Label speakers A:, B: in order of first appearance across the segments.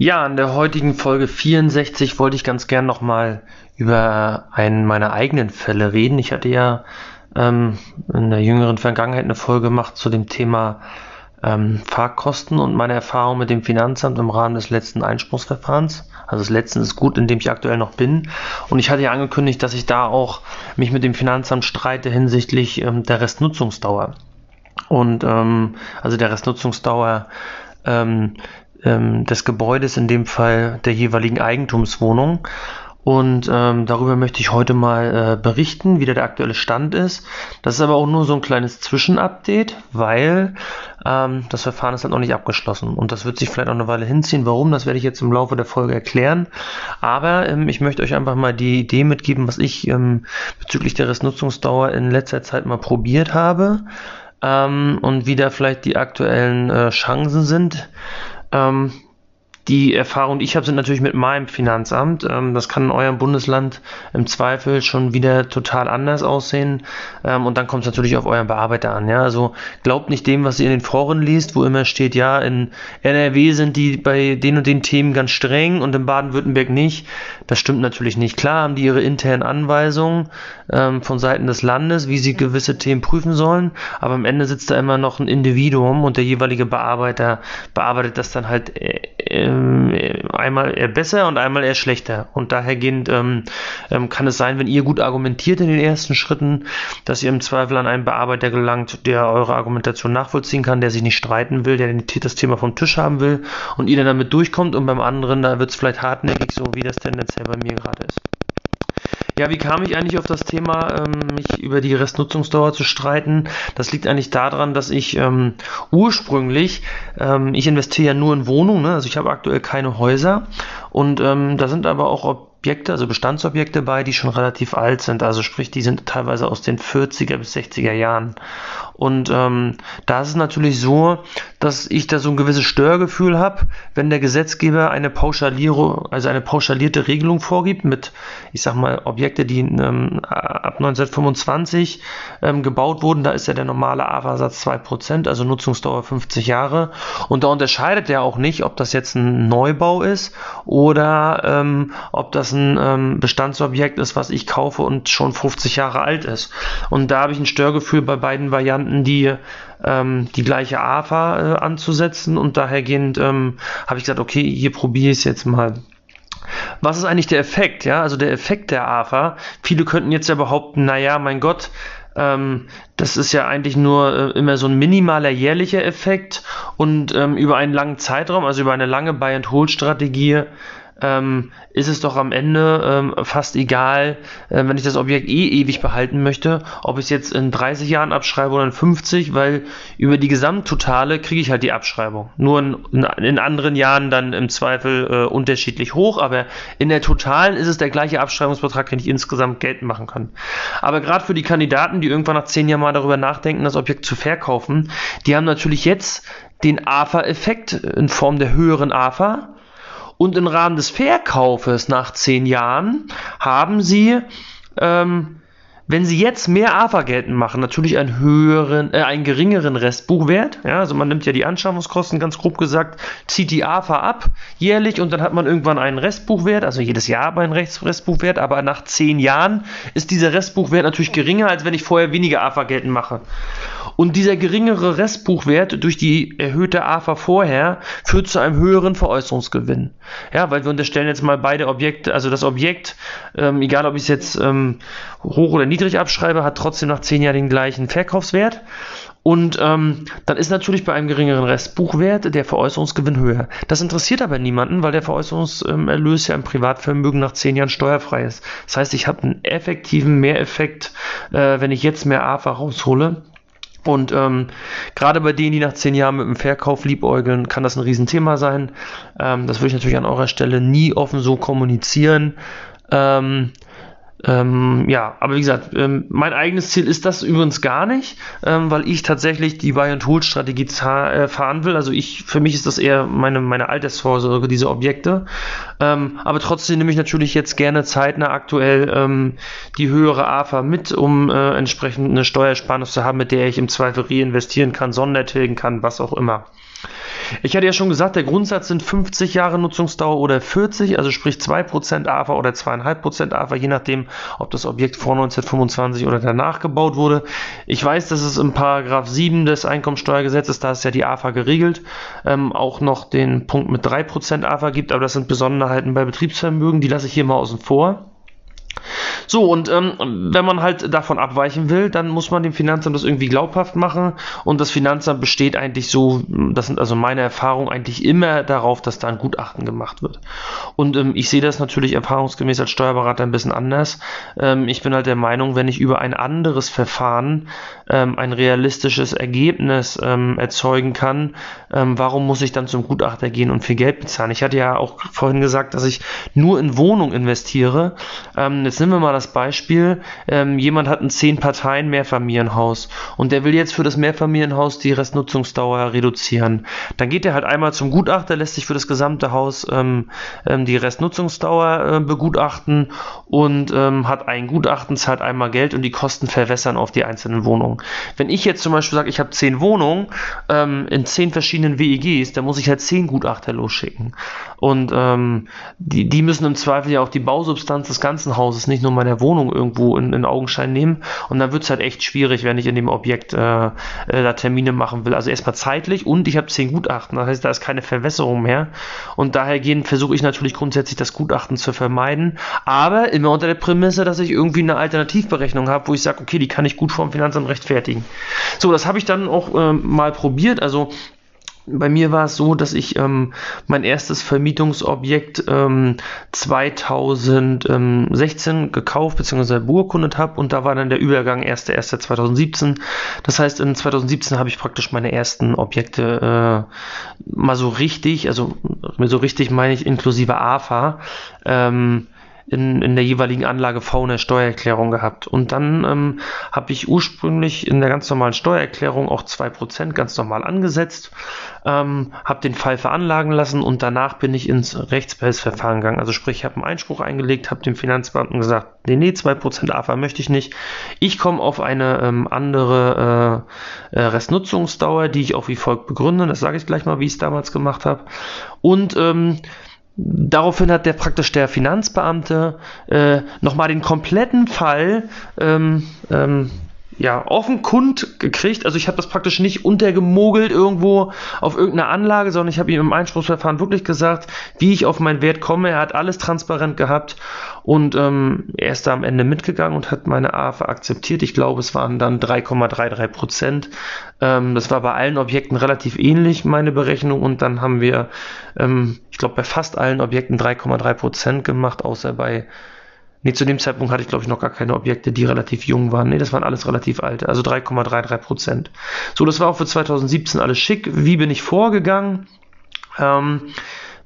A: Ja, in der heutigen Folge 64 wollte ich ganz gern nochmal über einen meiner eigenen Fälle reden. Ich hatte ja ähm, in der jüngeren Vergangenheit eine Folge gemacht zu dem Thema ähm, Fahrkosten und meine Erfahrung mit dem Finanzamt im Rahmen des letzten Einspruchsverfahrens. Also das letzte ist gut, in dem ich aktuell noch bin. Und ich hatte ja angekündigt, dass ich da auch mich mit dem Finanzamt streite hinsichtlich ähm, der Restnutzungsdauer. Und ähm, also der Restnutzungsdauer ähm, des Gebäudes, in dem Fall der jeweiligen Eigentumswohnung. Und ähm, darüber möchte ich heute mal äh, berichten, wie der aktuelle Stand ist. Das ist aber auch nur so ein kleines Zwischenupdate, weil ähm, das Verfahren ist halt noch nicht abgeschlossen. Und das wird sich vielleicht auch eine Weile hinziehen. Warum, das werde ich jetzt im Laufe der Folge erklären. Aber ähm, ich möchte euch einfach mal die Idee mitgeben, was ich ähm, bezüglich der Restnutzungsdauer in letzter Zeit mal probiert habe. Ähm, und wie da vielleicht die aktuellen äh, Chancen sind. Ähm, die Erfahrung, die ich habe, sind natürlich mit meinem Finanzamt. Ähm, das kann in eurem Bundesland im Zweifel schon wieder total anders aussehen. Ähm, und dann kommt es natürlich auf euren Bearbeiter an. Ja? Also glaubt nicht dem, was ihr in den Foren liest, wo immer steht, ja, in NRW sind die bei den und den Themen ganz streng und in Baden-Württemberg nicht. Das stimmt natürlich nicht. Klar haben die ihre internen Anweisungen ähm, von Seiten des Landes, wie sie gewisse Themen prüfen sollen. Aber am Ende sitzt da immer noch ein Individuum und der jeweilige Bearbeiter bearbeitet das dann halt. Äh, äh, ähm, einmal eher besser und einmal eher schlechter. Und dahergehend ähm, ähm, kann es sein, wenn ihr gut argumentiert in den ersten Schritten, dass ihr im Zweifel an einen Bearbeiter gelangt, der eure Argumentation nachvollziehen kann, der sich nicht streiten will, der das Thema vom Tisch haben will und ihr dann damit durchkommt und beim anderen, da wird es vielleicht hartnäckig, so wie das tendenziell bei mir gerade ist. Ja, wie kam ich eigentlich auf das Thema, ähm, mich über die Restnutzungsdauer zu streiten? Das liegt eigentlich daran, dass ich ähm, ursprünglich, ähm, ich investiere ja nur in Wohnungen, ne? also ich habe aktuell keine Häuser und ähm, da sind aber auch Objekte, also Bestandsobjekte bei, die schon relativ alt sind. Also sprich, die sind teilweise aus den 40er bis 60er Jahren. Und ähm, da ist es natürlich so, dass ich da so ein gewisses Störgefühl habe, wenn der Gesetzgeber eine Pauschalierung, also eine pauschalierte Regelung vorgibt mit, ich sag mal, Objekte, die ähm, ab 1925 ähm, gebaut wurden. Da ist ja der normale AFA-Satz 2%, also Nutzungsdauer 50 Jahre. Und da unterscheidet er auch nicht, ob das jetzt ein Neubau ist oder ähm, ob das ein ähm, Bestandsobjekt ist, was ich kaufe und schon 50 Jahre alt ist. Und da habe ich ein Störgefühl bei beiden Varianten Varianten, die ähm, die gleiche AFA äh, anzusetzen und dahergehend ähm, habe ich gesagt, okay, hier probiere ich es jetzt mal. Was ist eigentlich der Effekt? Ja, also der Effekt der AFA. Viele könnten jetzt ja behaupten, naja, mein Gott, ähm, das ist ja eigentlich nur äh, immer so ein minimaler jährlicher Effekt und ähm, über einen langen Zeitraum, also über eine lange Buy-and-Hold-Strategie, ähm, ist es doch am Ende ähm, fast egal, äh, wenn ich das Objekt eh ewig behalten möchte, ob ich es jetzt in 30 Jahren abschreibe oder in 50, weil über die Gesamttotale kriege ich halt die Abschreibung. Nur in, in anderen Jahren dann im Zweifel äh, unterschiedlich hoch, aber in der Totalen ist es der gleiche Abschreibungsbetrag, den ich insgesamt geltend machen kann. Aber gerade für die Kandidaten, die irgendwann nach 10 Jahren mal darüber nachdenken, das Objekt zu verkaufen, die haben natürlich jetzt den AFA-Effekt in Form der höheren AFA und im Rahmen des Verkaufes nach zehn Jahren haben sie, ähm, wenn sie jetzt mehr AFA geltend machen, natürlich einen höheren, äh, einen geringeren Restbuchwert. Ja, also man nimmt ja die Anschaffungskosten, ganz grob gesagt, zieht die AFA ab jährlich und dann hat man irgendwann einen Restbuchwert, also jedes Jahr aber einen Restbuchwert, aber nach zehn Jahren ist dieser Restbuchwert natürlich geringer, als wenn ich vorher weniger AFA geltend mache. Und dieser geringere Restbuchwert durch die erhöhte AFA vorher führt zu einem höheren Veräußerungsgewinn. Ja, weil wir unterstellen jetzt mal beide Objekte, also das Objekt, ähm, egal ob ich es jetzt ähm, hoch oder niedrig abschreibe, hat trotzdem nach zehn Jahren den gleichen Verkaufswert. Und ähm, dann ist natürlich bei einem geringeren Restbuchwert der Veräußerungsgewinn höher. Das interessiert aber niemanden, weil der Veräußerungserlös ja im Privatvermögen nach zehn Jahren steuerfrei ist. Das heißt, ich habe einen effektiven Mehreffekt, äh, wenn ich jetzt mehr AFA raushole, und ähm, gerade bei denen, die nach zehn Jahren mit dem Verkauf liebäugeln, kann das ein Riesenthema sein. Ähm, das würde ich natürlich an eurer Stelle nie offen so kommunizieren. Ähm, ähm, ja, aber wie gesagt, ähm, mein eigenes Ziel ist das übrigens gar nicht, ähm, weil ich tatsächlich die Buy and Hold Strategie äh, fahren will. Also ich, für mich ist das eher meine, meine Altersvorsorge, diese Objekte. Ähm, aber trotzdem nehme ich natürlich jetzt gerne zeitnah aktuell ähm, die höhere AFA mit, um äh, entsprechend eine Steuersparnis zu haben, mit der ich im Zweifel reinvestieren kann, Sondertilgen kann, was auch immer. Ich hatte ja schon gesagt, der Grundsatz sind 50 Jahre Nutzungsdauer oder 40, also sprich 2% AFA oder 2,5% AFA, je nachdem, ob das Objekt vor 1925 oder danach gebaut wurde. Ich weiß, dass es im Paragraph 7 des Einkommensteuergesetzes, da ist ja die AFA geregelt, ähm, auch noch den Punkt mit 3% AFA gibt, aber das sind Besonderheiten bei Betriebsvermögen, die lasse ich hier mal außen vor. So, und ähm, wenn man halt davon abweichen will, dann muss man dem Finanzamt das irgendwie glaubhaft machen. Und das Finanzamt besteht eigentlich so, das sind also meine Erfahrungen, eigentlich immer darauf, dass da ein Gutachten gemacht wird. Und ähm, ich sehe das natürlich erfahrungsgemäß als Steuerberater ein bisschen anders. Ähm, ich bin halt der Meinung, wenn ich über ein anderes Verfahren ähm, ein realistisches Ergebnis ähm, erzeugen kann, ähm, warum muss ich dann zum Gutachter gehen und viel Geld bezahlen? Ich hatte ja auch vorhin gesagt, dass ich nur in Wohnung investiere. Ähm, jetzt nehmen wir mal das Beispiel, ähm, jemand hat ein 10 Parteien Mehrfamilienhaus und der will jetzt für das Mehrfamilienhaus die Restnutzungsdauer reduzieren. Dann geht er halt einmal zum Gutachter, lässt sich für das gesamte Haus ähm, ähm, die Restnutzungsdauer äh, begutachten und ähm, hat ein Gutachten, zahlt einmal Geld und die Kosten verwässern auf die einzelnen Wohnungen. Wenn ich jetzt zum Beispiel sage, ich habe 10 Wohnungen ähm, in 10 verschiedenen WEGs, dann muss ich halt 10 Gutachter losschicken. Und die, die müssen im Zweifel ja auch die Bausubstanz des ganzen Hauses, nicht nur meiner Wohnung irgendwo in, in Augenschein nehmen. Und dann wird es halt echt schwierig, wenn ich in dem Objekt äh, äh, da Termine machen will. Also erstmal zeitlich und ich habe zehn Gutachten. Das heißt, da ist keine Verwässerung mehr. Und daher versuche ich natürlich grundsätzlich das Gutachten zu vermeiden. Aber immer unter der Prämisse, dass ich irgendwie eine Alternativberechnung habe, wo ich sage, okay, die kann ich gut vom Finanzamt rechtfertigen. So, das habe ich dann auch äh, mal probiert. Also bei mir war es so, dass ich ähm, mein erstes Vermietungsobjekt ähm, 2016 gekauft bzw. beurkundet habe und da war dann der Übergang 1.1.2017. Das heißt, in 2017 habe ich praktisch meine ersten Objekte äh, mal so richtig, also so richtig meine ich inklusive AFA, ähm, in, in der jeweiligen Anlage V eine Steuererklärung gehabt. Und dann ähm, habe ich ursprünglich in der ganz normalen Steuererklärung auch 2% ganz normal angesetzt, ähm, habe den Fall veranlagen lassen und danach bin ich ins Rechtsbehelfsverfahren gegangen. Also sprich, ich habe einen Einspruch eingelegt, habe dem Finanzbeamten gesagt, nee, nee, 2% AFA möchte ich nicht. Ich komme auf eine ähm, andere äh, äh, Restnutzungsdauer, die ich auch wie folgt begründe. Das sage ich gleich mal, wie ich es damals gemacht habe. Und ähm, Daraufhin hat der praktisch der Finanzbeamte äh, nochmal den kompletten Fall ähm, ähm, ja, offenkund gekriegt. Also ich habe das praktisch nicht untergemogelt irgendwo auf irgendeiner Anlage, sondern ich habe ihm im Einspruchsverfahren wirklich gesagt, wie ich auf meinen Wert komme. Er hat alles transparent gehabt und ähm, er ist da am Ende mitgegangen und hat meine AFA akzeptiert. Ich glaube, es waren dann 3,33 Prozent. Ähm, das war bei allen Objekten relativ ähnlich, meine Berechnung. Und dann haben wir, ähm, ich glaube, bei fast allen Objekten 3,3 Prozent gemacht, außer bei Nee, zu dem Zeitpunkt hatte ich, glaube ich, noch gar keine Objekte, die relativ jung waren. Nee, das waren alles relativ alte, also 3,33 Prozent. So, das war auch für 2017 alles schick. Wie bin ich vorgegangen? Ähm,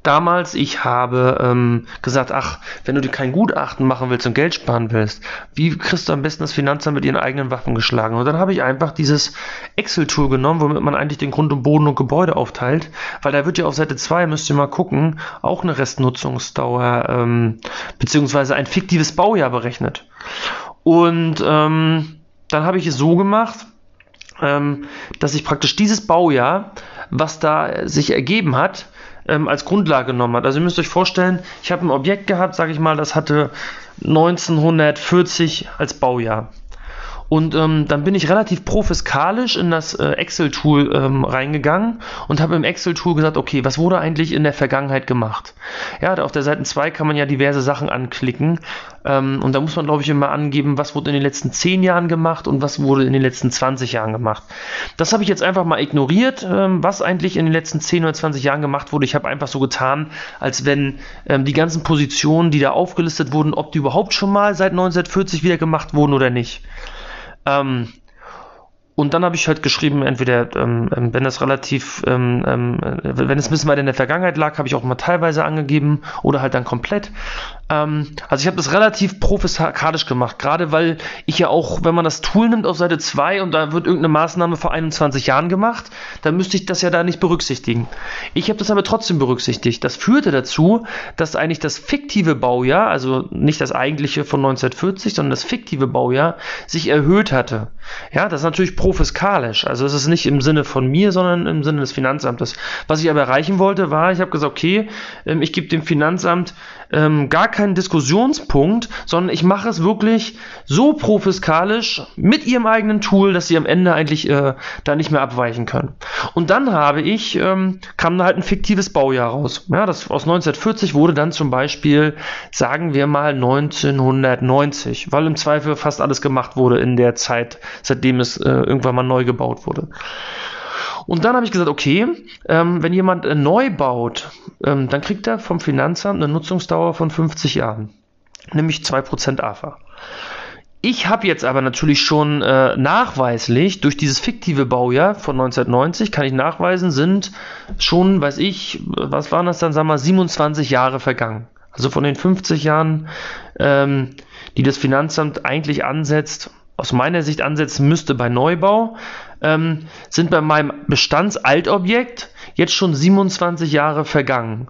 A: damals, ich habe ähm, gesagt, ach, wenn du dir kein Gutachten machen willst und Geld sparen willst, wie kriegst du am besten das Finanzamt mit ihren eigenen Waffen geschlagen? Und dann habe ich einfach dieses Excel-Tool genommen, womit man eigentlich den Grund und Boden und Gebäude aufteilt, weil da wird ja auf Seite 2, müsst ihr mal gucken, auch eine Restnutzungsdauer ähm, beziehungsweise ein fiktives Baujahr berechnet. Und ähm, dann habe ich es so gemacht, ähm, dass ich praktisch dieses Baujahr, was da sich ergeben hat, ähm, als Grundlage genommen hat. Also ihr müsst euch vorstellen, ich habe ein Objekt gehabt, sage ich mal, das hatte 1940 als Baujahr. Und ähm, dann bin ich relativ profiskalisch in das äh, Excel-Tool ähm, reingegangen und habe im Excel-Tool gesagt, okay, was wurde eigentlich in der Vergangenheit gemacht? Ja, auf der Seite 2 kann man ja diverse Sachen anklicken. Ähm, und da muss man, glaube ich, immer angeben, was wurde in den letzten 10 Jahren gemacht und was wurde in den letzten 20 Jahren gemacht. Das habe ich jetzt einfach mal ignoriert, ähm, was eigentlich in den letzten 10 oder 20 Jahren gemacht wurde. Ich habe einfach so getan, als wenn ähm, die ganzen Positionen, die da aufgelistet wurden, ob die überhaupt schon mal seit 1940 wieder gemacht wurden oder nicht. Ähm, und dann habe ich halt geschrieben, entweder, ähm, ähm, wenn das relativ, ähm, ähm, wenn es ein bisschen weit in der Vergangenheit lag, habe ich auch mal teilweise angegeben oder halt dann komplett. Ähm, also ich habe das relativ professionalisch gemacht, gerade weil ich ja auch, wenn man das Tool nimmt auf Seite 2 und da wird irgendeine Maßnahme vor 21 Jahren gemacht, dann müsste ich das ja da nicht berücksichtigen. Ich habe das aber trotzdem berücksichtigt. Das führte dazu, dass eigentlich das fiktive Baujahr, also nicht das eigentliche von 1940, sondern das fiktive Baujahr, sich erhöht hatte. Ja, das ist natürlich profiskalisch. Also es ist nicht im Sinne von mir, sondern im Sinne des Finanzamtes. Was ich aber erreichen wollte, war, ich habe gesagt, okay, ähm, ich gebe dem Finanzamt ähm, gar keinen Diskussionspunkt, sondern ich mache es wirklich so profiskalisch mit ihrem eigenen Tool, dass sie am Ende eigentlich äh, da nicht mehr abweichen können. Und dann habe ich, ähm, kam da halt ein fiktives Baujahr raus. Ja, das aus 1940 wurde dann zum Beispiel, sagen wir mal 1990, weil im Zweifel fast alles gemacht wurde in der Zeit, seitdem es äh, irgendwann mal neu gebaut wurde. Und dann habe ich gesagt, okay, ähm, wenn jemand äh, neu baut, ähm, dann kriegt er vom Finanzamt eine Nutzungsdauer von 50 Jahren, nämlich 2% AFA. Ich habe jetzt aber natürlich schon äh, nachweislich, durch dieses fiktive Baujahr von 1990, kann ich nachweisen, sind schon, weiß ich, was waren das dann, sagen wir mal, 27 Jahre vergangen. Also von den 50 Jahren, ähm, die das Finanzamt eigentlich ansetzt, aus meiner Sicht ansetzen müsste bei Neubau, ähm, sind bei meinem Bestandsaltobjekt jetzt schon 27 Jahre vergangen.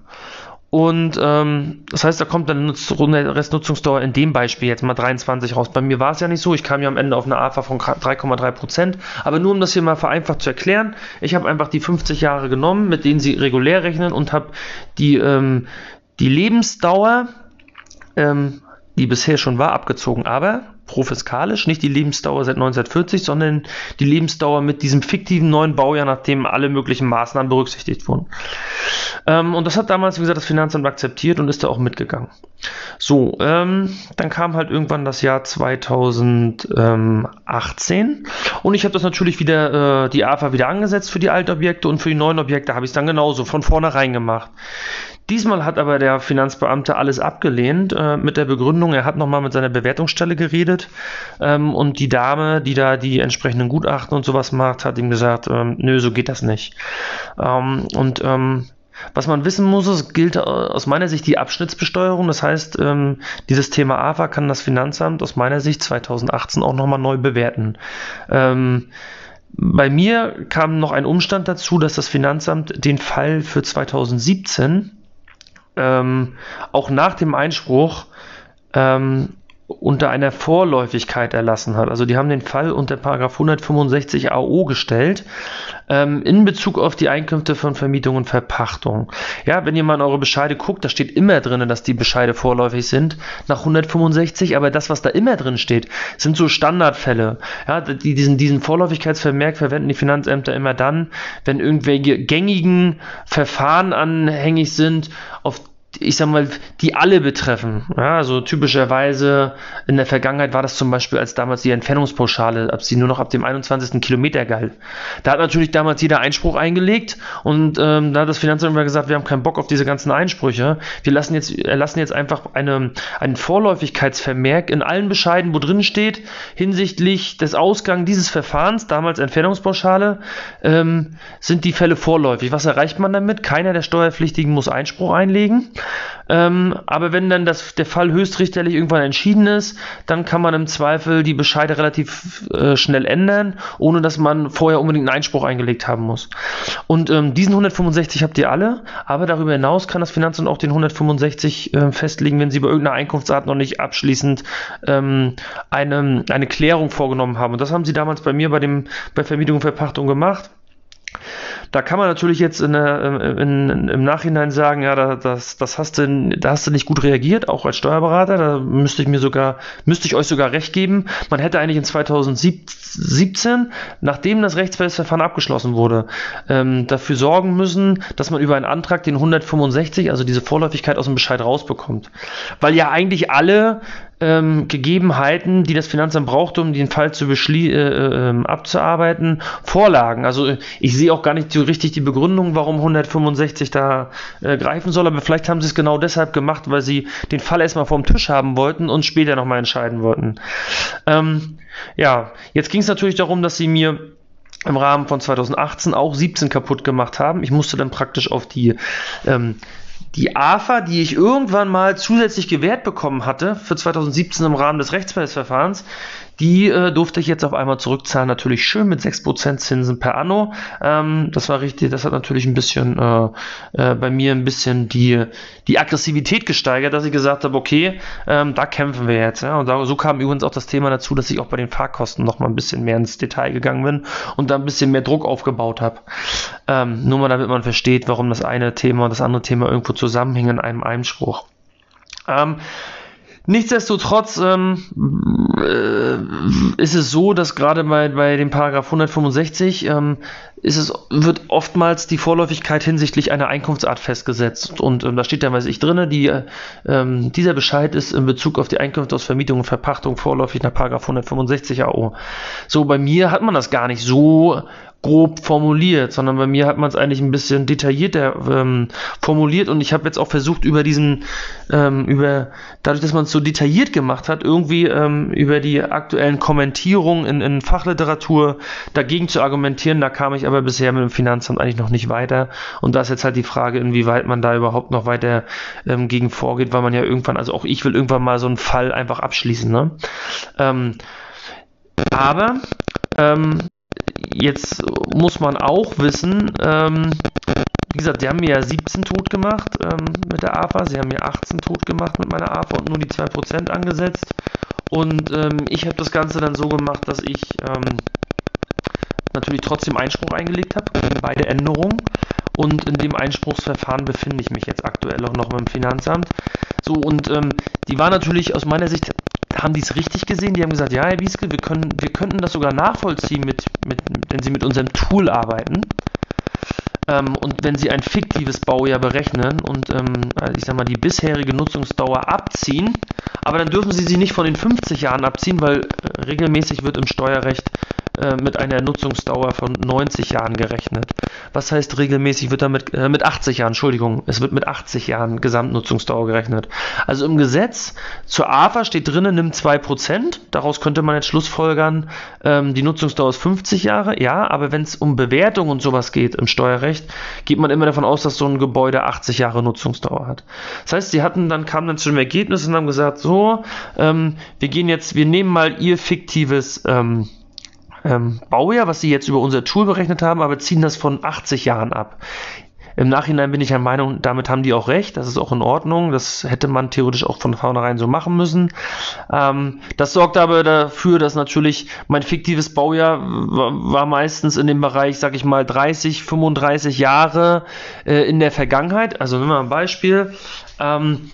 A: Und ähm, das heißt, da kommt dann eine Restnutzungsdauer in dem Beispiel jetzt mal 23 raus. Bei mir war es ja nicht so. Ich kam ja am Ende auf eine AFA von 3,3 Prozent. Aber nur um das hier mal vereinfacht zu erklären, ich habe einfach die 50 Jahre genommen, mit denen Sie regulär rechnen und habe die, ähm, die Lebensdauer, ähm, die bisher schon war, abgezogen. Aber profiskalisch, nicht die Lebensdauer seit 1940, sondern die Lebensdauer mit diesem fiktiven neuen Baujahr, nachdem alle möglichen Maßnahmen berücksichtigt wurden. Ähm, und das hat damals, wie gesagt, das Finanzamt akzeptiert und ist da auch mitgegangen. So, ähm, dann kam halt irgendwann das Jahr 2018 und ich habe das natürlich wieder, äh, die AFA wieder angesetzt für die Altobjekte und für die neuen Objekte habe ich es dann genauso von vornherein gemacht. Diesmal hat aber der Finanzbeamte alles abgelehnt äh, mit der Begründung, er hat nochmal mit seiner Bewertungsstelle geredet ähm, und die Dame, die da die entsprechenden Gutachten und sowas macht, hat ihm gesagt, ähm, nö, so geht das nicht. Ähm, und ähm, was man wissen muss, es gilt aus meiner Sicht die Abschnittsbesteuerung. Das heißt, ähm, dieses Thema AFA kann das Finanzamt aus meiner Sicht 2018 auch nochmal neu bewerten. Ähm, bei mir kam noch ein Umstand dazu, dass das Finanzamt den Fall für 2017 ähm, auch nach dem Einspruch ähm, unter einer Vorläufigkeit erlassen hat. Also die haben den Fall unter 165 AO gestellt ähm, in Bezug auf die Einkünfte von Vermietung und Verpachtung. Ja, wenn ihr mal in eure Bescheide guckt, da steht immer drin, dass die Bescheide vorläufig sind nach 165, aber das, was da immer drin steht, sind so Standardfälle. Ja, die, diesen, diesen Vorläufigkeitsvermerk verwenden die Finanzämter immer dann, wenn irgendwelche gängigen Verfahren anhängig sind, auf ich sag mal, die alle betreffen. Ja, also typischerweise in der Vergangenheit war das zum Beispiel, als damals die Entfernungspauschale, ab sie nur noch ab dem 21. Kilometer galt. Da hat natürlich damals jeder Einspruch eingelegt und ähm, da hat das Finanzamt immer gesagt, wir haben keinen Bock auf diese ganzen Einsprüche. Wir lassen jetzt, erlassen jetzt einfach eine, einen Vorläufigkeitsvermerk in allen Bescheiden, wo drin steht, hinsichtlich des Ausgangs dieses Verfahrens, damals Entfernungspauschale, ähm, sind die Fälle vorläufig. Was erreicht man damit? Keiner der Steuerpflichtigen muss Einspruch einlegen. Ähm, aber wenn dann das, der Fall höchstrichterlich irgendwann entschieden ist, dann kann man im Zweifel die Bescheide relativ äh, schnell ändern, ohne dass man vorher unbedingt einen Einspruch eingelegt haben muss. Und ähm, diesen 165 habt ihr alle, aber darüber hinaus kann das Finanzamt auch den 165 äh, festlegen, wenn sie bei irgendeiner Einkunftsart noch nicht abschließend ähm, eine, eine Klärung vorgenommen haben. Und das haben sie damals bei mir bei dem bei Vermietung und Verpachtung gemacht. Da kann man natürlich jetzt in in, in, im Nachhinein sagen, ja, das, das hast du, da hast du nicht gut reagiert, auch als Steuerberater. Da müsste ich mir sogar, müsste ich euch sogar recht geben. Man hätte eigentlich in 2017, nachdem das Rechtsverfahren abgeschlossen wurde, ähm, dafür sorgen müssen, dass man über einen Antrag den 165, also diese Vorläufigkeit aus dem Bescheid rausbekommt. Weil ja eigentlich alle ähm, Gegebenheiten, die das Finanzamt braucht, um den Fall zu äh, äh, ähm, abzuarbeiten, vorlagen. Also ich sehe auch gar nicht richtig die Begründung, warum 165 da äh, greifen soll, aber vielleicht haben sie es genau deshalb gemacht, weil sie den Fall erstmal vom Tisch haben wollten und später nochmal entscheiden wollten. Ähm, ja, jetzt ging es natürlich darum, dass sie mir im Rahmen von 2018 auch 17 kaputt gemacht haben. Ich musste dann praktisch auf die ähm, die AFA, die ich irgendwann mal zusätzlich gewährt bekommen hatte für 2017 im Rahmen des Rechtsbehelfsverfahrens, die äh, durfte ich jetzt auf einmal zurückzahlen, natürlich schön mit 6% Zinsen per Anno. Ähm, das war richtig, das hat natürlich ein bisschen äh, äh, bei mir ein bisschen die, die Aggressivität gesteigert, dass ich gesagt habe, okay, ähm, da kämpfen wir jetzt. Ja? Und da, so kam übrigens auch das Thema dazu, dass ich auch bei den Fahrkosten noch mal ein bisschen mehr ins Detail gegangen bin und da ein bisschen mehr Druck aufgebaut habe. Ähm, nur mal damit man versteht, warum das eine Thema und das andere Thema irgendwo zusammenhängen in einem Einspruch. Ähm, Nichtsdestotrotz ähm, äh, ist es so, dass gerade bei, bei dem Paragraph 165 ähm, ist es, wird oftmals die Vorläufigkeit hinsichtlich einer Einkunftsart festgesetzt. Und ähm, da steht dann, weiß ich, drin, die, ähm, dieser Bescheid ist in Bezug auf die Einkünfte aus Vermietung und Verpachtung vorläufig nach Paragraph 165 AO. So, bei mir hat man das gar nicht so grob formuliert, sondern bei mir hat man es eigentlich ein bisschen detaillierter ähm, formuliert und ich habe jetzt auch versucht über diesen, ähm, über dadurch, dass man es so detailliert gemacht hat, irgendwie ähm, über die aktuellen Kommentierungen in, in Fachliteratur dagegen zu argumentieren. Da kam ich aber bisher mit dem Finanzamt eigentlich noch nicht weiter und da ist jetzt halt die Frage, inwieweit man da überhaupt noch weiter ähm, gegen vorgeht, weil man ja irgendwann, also auch ich will irgendwann mal so einen Fall einfach abschließen. Ne? Ähm, aber ähm, jetzt muss man auch wissen, ähm, wie gesagt, die haben mir ja 17 tot gemacht ähm, mit der AFA, sie haben mir 18 tot gemacht mit meiner AFA und nur die 2% angesetzt. Und ähm, ich habe das Ganze dann so gemacht, dass ich ähm, natürlich trotzdem Einspruch eingelegt habe, beide Änderungen. Und in dem Einspruchsverfahren befinde ich mich jetzt aktuell auch noch mit dem Finanzamt. So, und ähm, die war natürlich aus meiner Sicht haben die es richtig gesehen? Die haben gesagt, ja, Herr Bieske, wir, können, wir könnten das sogar nachvollziehen, mit, mit, wenn Sie mit unserem Tool arbeiten. Ähm, und wenn Sie ein fiktives Baujahr berechnen und ähm, also ich sag mal die bisherige Nutzungsdauer abziehen, aber dann dürfen Sie sie nicht von den 50 Jahren abziehen, weil äh, regelmäßig wird im Steuerrecht äh, mit einer Nutzungsdauer von 90 Jahren gerechnet. Was heißt regelmäßig wird damit äh, mit 80 Jahren, Entschuldigung, es wird mit 80 Jahren Gesamtnutzungsdauer gerechnet. Also im Gesetz zur AFA steht drinnen, nimm 2%, daraus könnte man jetzt schlussfolgern, ähm, die Nutzungsdauer ist 50 Jahre, ja, aber wenn es um Bewertung und sowas geht im Steuerrecht, geht man immer davon aus, dass so ein Gebäude 80 Jahre Nutzungsdauer hat. Das heißt, sie hatten dann, kamen dann zu dem Ergebnis und haben gesagt, so, ähm, wir gehen jetzt, wir nehmen mal ihr fiktives ähm, ähm, Baujahr, was sie jetzt über unser Tool berechnet haben, aber ziehen das von 80 Jahren ab. Im Nachhinein bin ich der Meinung, damit haben die auch recht, das ist auch in Ordnung, das hätte man theoretisch auch von vornherein so machen müssen. Ähm, das sorgt aber dafür, dass natürlich mein fiktives Baujahr war meistens in dem Bereich, sag ich mal, 30, 35 Jahre äh, in der Vergangenheit. Also nehmen wir ein Beispiel. Ähm,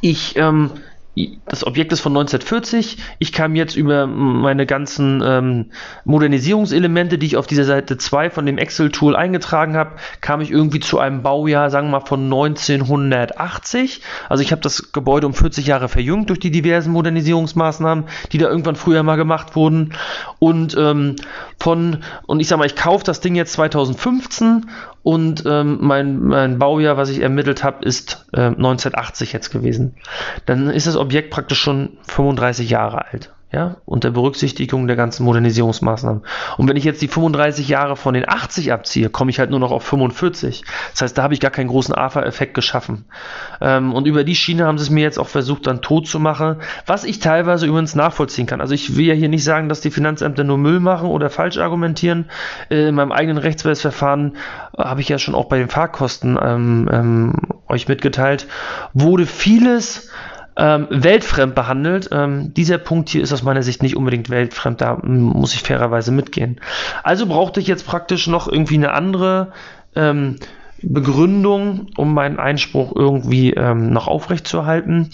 A: ich ähm, das Objekt ist von 1940. Ich kam jetzt über meine ganzen ähm, Modernisierungselemente, die ich auf dieser Seite 2 von dem Excel-Tool eingetragen habe, kam ich irgendwie zu einem Baujahr, sagen wir mal, von 1980. Also ich habe das Gebäude um 40 Jahre verjüngt durch die diversen Modernisierungsmaßnahmen, die da irgendwann früher mal gemacht wurden. Und ähm, von, und ich sag mal, ich kaufe das Ding jetzt 2015 und ähm, mein, mein Baujahr, was ich ermittelt habe, ist äh, 1980 jetzt gewesen. Dann ist das Objekt praktisch schon 35 Jahre alt ja, unter Berücksichtigung der ganzen Modernisierungsmaßnahmen. Und wenn ich jetzt die 35 Jahre von den 80 abziehe, komme ich halt nur noch auf 45. Das heißt, da habe ich gar keinen großen AFA-Effekt geschaffen. Ähm, und über die Schiene haben sie es mir jetzt auch versucht, dann tot zu machen, was ich teilweise übrigens nachvollziehen kann. Also ich will ja hier nicht sagen, dass die Finanzämter nur Müll machen oder falsch argumentieren. Äh, in meinem eigenen Rechtsbehelfsverfahren habe ich ja schon auch bei den Fahrkosten ähm, ähm, euch mitgeteilt, wurde vieles ähm, weltfremd behandelt. Ähm, dieser Punkt hier ist aus meiner Sicht nicht unbedingt weltfremd, da muss ich fairerweise mitgehen. Also brauchte ich jetzt praktisch noch irgendwie eine andere ähm, Begründung, um meinen Einspruch irgendwie ähm, noch aufrechtzuerhalten.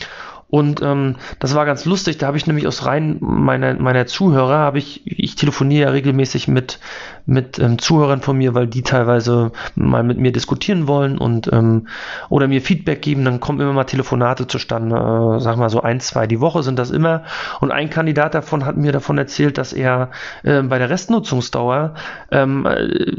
A: Und ähm, das war ganz lustig. Da habe ich nämlich aus Reihen meiner, meiner Zuhörer, habe ich, ich telefoniere ja regelmäßig mit, mit ähm, Zuhörern von mir, weil die teilweise mal mit mir diskutieren wollen und ähm, oder mir Feedback geben. Dann kommen immer mal Telefonate zustande. Äh, sag mal so ein, zwei die Woche sind das immer. Und ein Kandidat davon hat mir davon erzählt, dass er äh, bei der Restnutzungsdauer ähm,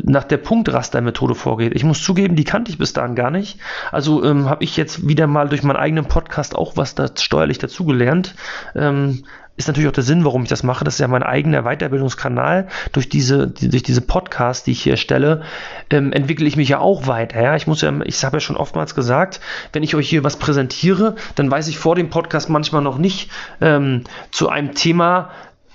A: nach der Punktrastermethode vorgeht. Ich muss zugeben, die kannte ich bis dahin gar nicht. Also ähm, habe ich jetzt wieder mal durch meinen eigenen Podcast auch was dazu steuerlich dazugelernt. Ähm, ist natürlich auch der Sinn, warum ich das mache. Das ist ja mein eigener Weiterbildungskanal. Durch diese, die, durch diese Podcasts, die ich hier erstelle, ähm, entwickle ich mich ja auch weiter. Ja? Ich muss ja, ich habe ja schon oftmals gesagt, wenn ich euch hier was präsentiere, dann weiß ich vor dem Podcast manchmal noch nicht ähm, zu einem Thema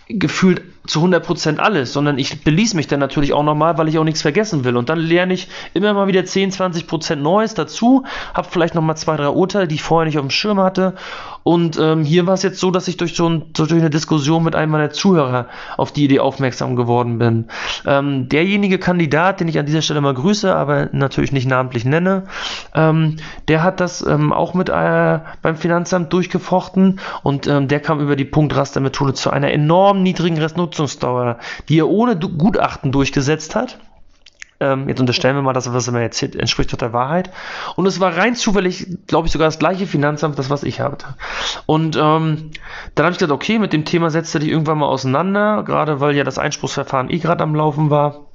A: gefühlt zu 100% alles, sondern ich beließ mich dann natürlich auch nochmal, weil ich auch nichts vergessen will. Und dann lerne ich immer mal wieder 10, 20% Neues dazu, habe vielleicht nochmal zwei, drei Urteile, die ich vorher nicht auf dem Schirm hatte. Und ähm, hier war es jetzt so, dass ich durch so ein, durch eine Diskussion mit einem meiner Zuhörer auf die Idee aufmerksam geworden bin. Ähm, derjenige Kandidat, den ich an dieser Stelle mal grüße, aber natürlich nicht namentlich nenne, ähm, der hat das ähm, auch mit äh, beim Finanzamt durchgefochten und ähm, der kam über die Punktrastermethode zu einer enorm niedrigen Restnutzung Nutzungsdauer, die er ohne Gutachten durchgesetzt hat. Ähm, jetzt unterstellen wir mal, dass was er mir erzählt, entspricht doch der Wahrheit. Und es war rein zufällig, glaube ich, sogar das gleiche Finanzamt, das was ich hatte. Und ähm, dann habe ich gedacht, okay, mit dem Thema setzt er dich irgendwann mal auseinander, gerade weil ja das Einspruchsverfahren eh gerade am Laufen war.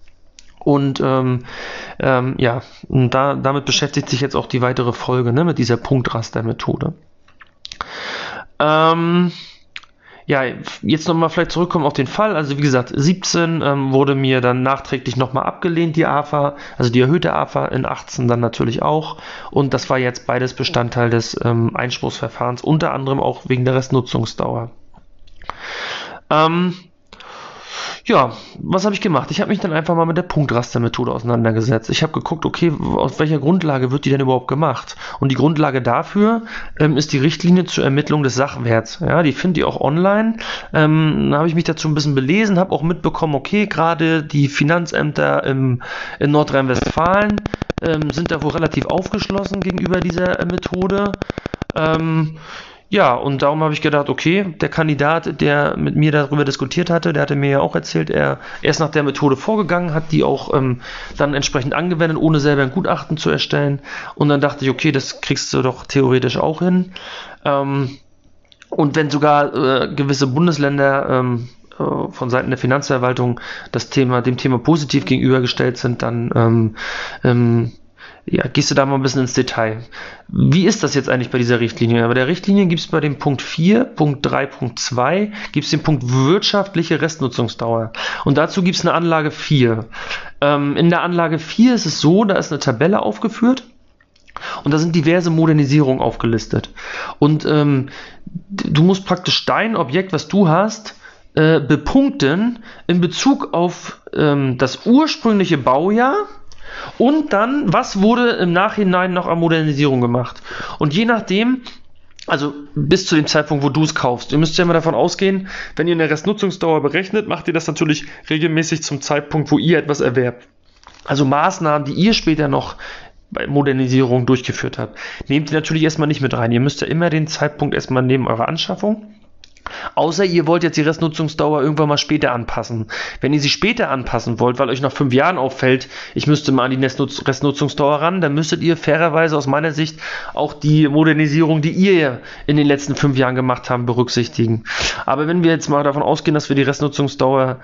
A: Und ähm, ähm, ja, und da, damit beschäftigt sich jetzt auch die weitere Folge, ne, mit dieser Punktrastermethode. Ähm, ja, jetzt nochmal vielleicht zurückkommen auf den Fall. Also wie gesagt, 17 ähm, wurde mir dann nachträglich nochmal abgelehnt, die AFA, also die erhöhte AFA, in 18 dann natürlich auch. Und das war jetzt beides Bestandteil des ähm, Einspruchsverfahrens, unter anderem auch wegen der Restnutzungsdauer. Ähm, ja, was habe ich gemacht? Ich habe mich dann einfach mal mit der Punktrastermethode auseinandergesetzt. Ich habe geguckt, okay, auf welcher Grundlage wird die denn überhaupt gemacht? Und die Grundlage dafür ähm, ist die Richtlinie zur Ermittlung des Sachwerts. Ja, die findet ihr auch online. Ähm, da habe ich mich dazu ein bisschen belesen, habe auch mitbekommen, okay, gerade die Finanzämter im, in Nordrhein-Westfalen ähm, sind da wohl relativ aufgeschlossen gegenüber dieser äh, Methode. Ähm, ja, und darum habe ich gedacht, okay, der Kandidat, der mit mir darüber diskutiert hatte, der hatte mir ja auch erzählt, er, er ist nach der Methode vorgegangen, hat die auch ähm, dann entsprechend angewendet, ohne selber ein Gutachten zu erstellen. Und dann dachte ich, okay, das kriegst du doch theoretisch auch hin. Ähm, und wenn sogar äh, gewisse Bundesländer ähm, äh, von Seiten der Finanzverwaltung das Thema, dem Thema positiv gegenübergestellt sind, dann ähm, ähm, ja, gehst du da mal ein bisschen ins Detail. Wie ist das jetzt eigentlich bei dieser Richtlinie? Bei der Richtlinie gibt es bei dem Punkt 4, Punkt 3, Punkt 2, gibt es den Punkt wirtschaftliche Restnutzungsdauer. Und dazu gibt es eine Anlage 4. Ähm, in der Anlage 4 ist es so, da ist eine Tabelle aufgeführt. Und da sind diverse Modernisierungen aufgelistet. Und ähm, du musst praktisch dein Objekt, was du hast, äh, bepunkten in Bezug auf ähm, das ursprüngliche Baujahr und dann, was wurde im Nachhinein noch an Modernisierung gemacht? Und je nachdem, also bis zu dem Zeitpunkt, wo du es kaufst. Ihr müsst ja immer davon ausgehen, wenn ihr eine Restnutzungsdauer berechnet, macht ihr das natürlich regelmäßig zum Zeitpunkt, wo ihr etwas erwerbt. Also Maßnahmen, die ihr später noch bei Modernisierung durchgeführt habt, nehmt ihr natürlich erstmal nicht mit rein. Ihr müsst ja immer den Zeitpunkt erstmal neben eurer Anschaffung Außer ihr wollt jetzt die Restnutzungsdauer irgendwann mal später anpassen. Wenn ihr sie später anpassen wollt, weil euch nach fünf Jahren auffällt, ich müsste mal an die Restnutzungsdauer ran, dann müsstet ihr fairerweise aus meiner Sicht auch die Modernisierung, die ihr in den letzten fünf Jahren gemacht habt, berücksichtigen. Aber wenn wir jetzt mal davon ausgehen, dass wir die Restnutzungsdauer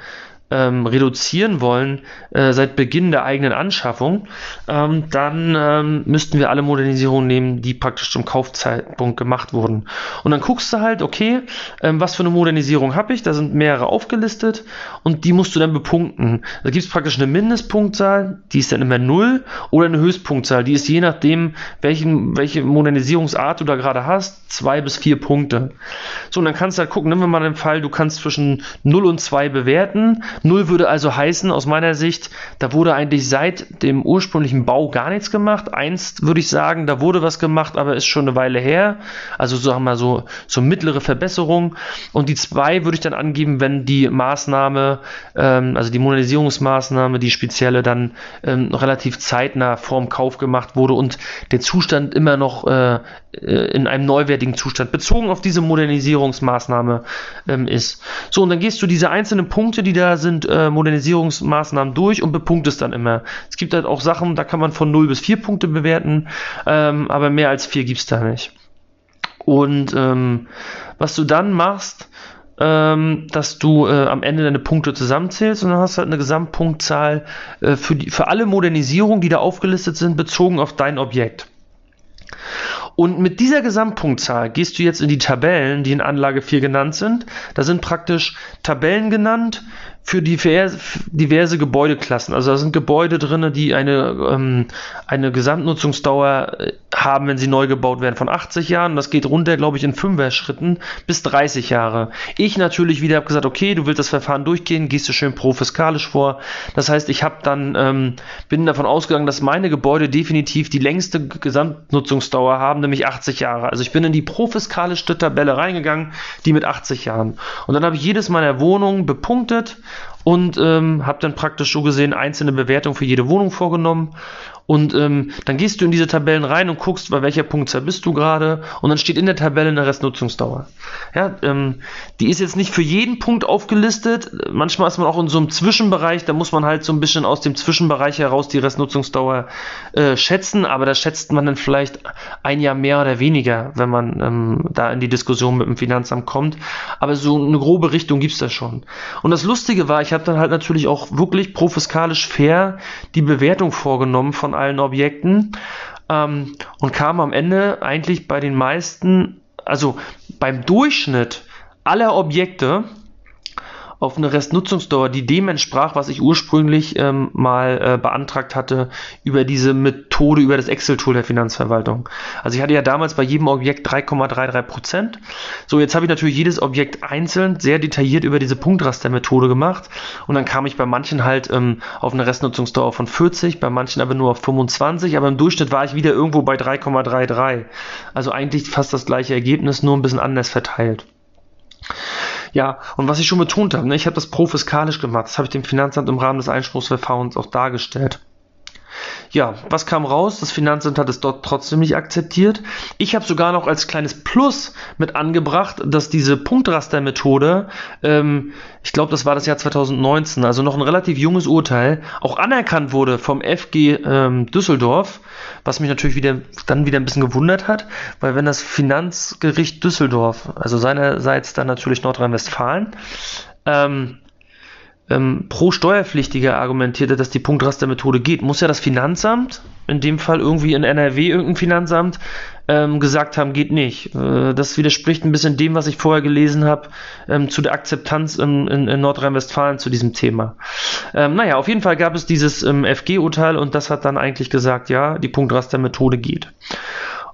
A: ähm, reduzieren wollen äh, seit Beginn der eigenen Anschaffung, ähm, dann ähm, müssten wir alle Modernisierungen nehmen, die praktisch zum Kaufzeitpunkt gemacht wurden. Und dann guckst du halt, okay, ähm, was für eine Modernisierung habe ich? Da sind mehrere aufgelistet und die musst du dann bepunkten. Da gibt es praktisch eine Mindestpunktzahl, die ist dann immer 0 oder eine Höchstpunktzahl, die ist je nachdem, welchen, welche Modernisierungsart du da gerade hast, zwei bis vier Punkte. So, und dann kannst du halt gucken, nehmen wir mal den Fall, du kannst zwischen 0 und 2 bewerten 0 würde also heißen, aus meiner Sicht, da wurde eigentlich seit dem ursprünglichen Bau gar nichts gemacht. 1 würde ich sagen, da wurde was gemacht, aber ist schon eine Weile her. Also sagen wir mal so, so mittlere Verbesserung. Und die 2 würde ich dann angeben, wenn die Maßnahme, ähm, also die Modernisierungsmaßnahme, die spezielle dann ähm, relativ zeitnah vorm Kauf gemacht wurde und der Zustand immer noch äh, äh, in einem neuwertigen Zustand bezogen auf diese Modernisierungsmaßnahme ähm, ist. So, und dann gehst du diese einzelnen Punkte, die da sind, äh, Modernisierungsmaßnahmen durch und bepunktest dann immer. Es gibt halt auch Sachen, da kann man von 0 bis 4 Punkte bewerten, ähm, aber mehr als 4 gibt es da nicht. Und ähm, was du dann machst, ähm, dass du äh, am Ende deine Punkte zusammenzählst und dann hast du halt eine Gesamtpunktzahl äh, für, die, für alle Modernisierungen, die da aufgelistet sind, bezogen auf dein Objekt. Und mit dieser Gesamtpunktzahl gehst du jetzt in die Tabellen, die in Anlage 4 genannt sind. Da sind praktisch Tabellen genannt für diverse, diverse Gebäudeklassen. Also da sind Gebäude drin, die eine, ähm, eine Gesamtnutzungsdauer äh, haben, wenn sie neu gebaut werden, von 80 Jahren. Das geht runter, glaube ich, in 5er Schritten bis 30 Jahre. Ich natürlich wieder habe gesagt, okay, du willst das Verfahren durchgehen, gehst du schön profiskalisch vor. Das heißt, ich habe dann ähm, bin davon ausgegangen, dass meine Gebäude definitiv die längste Gesamtnutzungsdauer haben, nämlich 80 Jahre. Also ich bin in die profiskalische Tabelle reingegangen, die mit 80 Jahren. Und dann habe ich jedes meiner Wohnungen bepunktet und ähm, habe dann praktisch so gesehen einzelne Bewertungen für jede Wohnung vorgenommen und ähm, dann gehst du in diese Tabellen rein und guckst, bei welcher Punktzahl bist du gerade. Und dann steht in der Tabelle eine Restnutzungsdauer. Ja, ähm, die ist jetzt nicht für jeden Punkt aufgelistet. Manchmal ist man auch in so einem Zwischenbereich. Da muss man halt so ein bisschen aus dem Zwischenbereich heraus die Restnutzungsdauer äh, schätzen. Aber da schätzt man dann vielleicht ein Jahr mehr oder weniger, wenn man ähm, da in die Diskussion mit dem Finanzamt kommt. Aber so eine grobe Richtung gibt's da schon. Und das Lustige war, ich habe dann halt natürlich auch wirklich profiskalisch fair die Bewertung vorgenommen von allen Objekten ähm, und kam am Ende eigentlich bei den meisten, also beim Durchschnitt aller Objekte auf eine Restnutzungsdauer, die dem entsprach, was ich ursprünglich ähm, mal äh, beantragt hatte über diese Methode, über das Excel-Tool der Finanzverwaltung. Also ich hatte ja damals bei jedem Objekt 3,33 Prozent. So, jetzt habe ich natürlich jedes Objekt einzeln sehr detailliert über diese Punktraster-Methode gemacht und dann kam ich bei manchen halt ähm, auf eine Restnutzungsdauer von 40, bei manchen aber nur auf 25, aber im Durchschnitt war ich wieder irgendwo bei 3,33. Also eigentlich fast das gleiche Ergebnis, nur ein bisschen anders verteilt. Ja, und was ich schon betont habe, ne, ich habe das profiskalisch gemacht. Das habe ich dem Finanzamt im Rahmen des Einspruchsverfahrens auch dargestellt. Ja, was kam raus? Das Finanzamt hat es dort trotzdem nicht akzeptiert. Ich habe sogar noch als kleines Plus mit angebracht, dass diese Punktrastermethode, ähm, ich glaube, das war das Jahr 2019, also noch ein relativ junges Urteil, auch anerkannt wurde vom FG ähm, Düsseldorf, was mich natürlich wieder dann wieder ein bisschen gewundert hat, weil wenn das Finanzgericht Düsseldorf, also seinerseits dann natürlich Nordrhein-Westfalen, ähm, ähm, pro Steuerpflichtiger argumentierte, dass die Punktrastermethode geht, muss ja das Finanzamt, in dem Fall irgendwie in NRW irgendein Finanzamt, ähm, gesagt haben, geht nicht. Äh, das widerspricht ein bisschen dem, was ich vorher gelesen habe, ähm, zu der Akzeptanz in, in, in Nordrhein-Westfalen zu diesem Thema. Ähm, naja, auf jeden Fall gab es dieses ähm, FG-Urteil und das hat dann eigentlich gesagt, ja, die Punktrastermethode geht.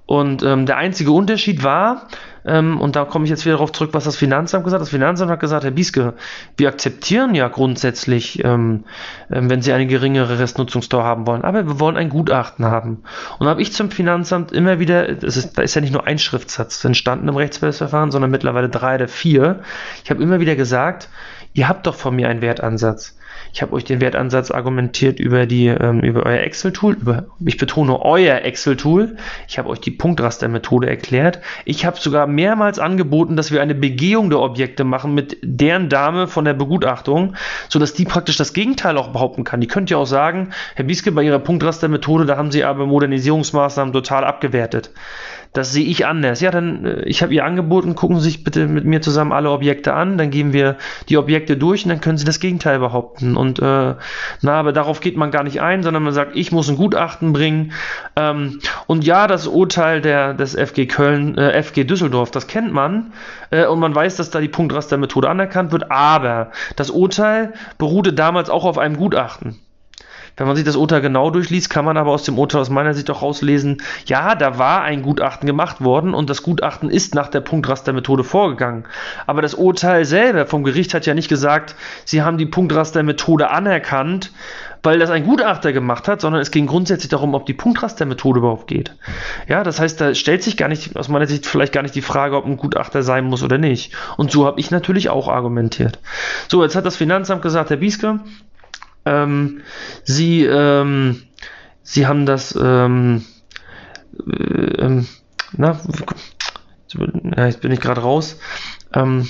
A: Und ähm, der einzige Unterschied war, ähm, und da komme ich jetzt wieder darauf zurück, was das Finanzamt gesagt hat. Das Finanzamt hat gesagt, Herr Bieske, wir akzeptieren ja grundsätzlich, ähm, ähm, wenn Sie eine geringere Restnutzungsdauer haben wollen, aber wir wollen ein Gutachten haben. Und da habe ich zum Finanzamt immer wieder, ist, da ist ja nicht nur ein Schriftsatz entstanden im Rechtsverfahren, sondern mittlerweile drei oder vier. Ich habe immer wieder gesagt, ihr habt doch von mir einen Wertansatz. Ich habe euch den Wertansatz argumentiert über die ähm, über euer Excel-Tool, über ich betone euer Excel-Tool. Ich habe euch die Punktraster-Methode erklärt. Ich habe sogar mehrmals angeboten, dass wir eine Begehung der Objekte machen mit deren Dame von der Begutachtung, sodass die praktisch das Gegenteil auch behaupten kann. Die könnt ja auch sagen, Herr Bieske, bei Ihrer Punktraster-Methode, da haben Sie aber Modernisierungsmaßnahmen total abgewertet. Das sehe ich anders. Ja, dann, äh, ich habe ihr angeboten, gucken Sie sich bitte mit mir zusammen alle Objekte an, dann gehen wir die Objekte durch und dann können Sie das Gegenteil behaupten. Und äh, na, aber darauf geht man gar nicht ein, sondern man sagt, ich muss ein Gutachten bringen. Ähm, und ja, das Urteil der, des FG Köln, äh, FG Düsseldorf, das kennt man. Äh, und man weiß, dass da die Punktrastermethode anerkannt wird, aber das Urteil beruhte damals auch auf einem Gutachten. Wenn man sich das Urteil genau durchliest, kann man aber aus dem Urteil aus meiner Sicht auch rauslesen, ja, da war ein Gutachten gemacht worden und das Gutachten ist nach der Punktrastermethode vorgegangen. Aber das Urteil selber vom Gericht hat ja nicht gesagt, sie haben die Punktrastermethode anerkannt, weil das ein Gutachter gemacht hat, sondern es ging grundsätzlich darum, ob die Punktrastermethode überhaupt geht. Ja, das heißt, da stellt sich gar nicht, aus meiner Sicht vielleicht gar nicht die Frage, ob ein Gutachter sein muss oder nicht. Und so habe ich natürlich auch argumentiert. So, jetzt hat das Finanzamt gesagt, Herr Bieske, ähm, sie, ähm, sie haben das, ähm, äh, ähm, na, jetzt bin ich gerade raus. Ähm,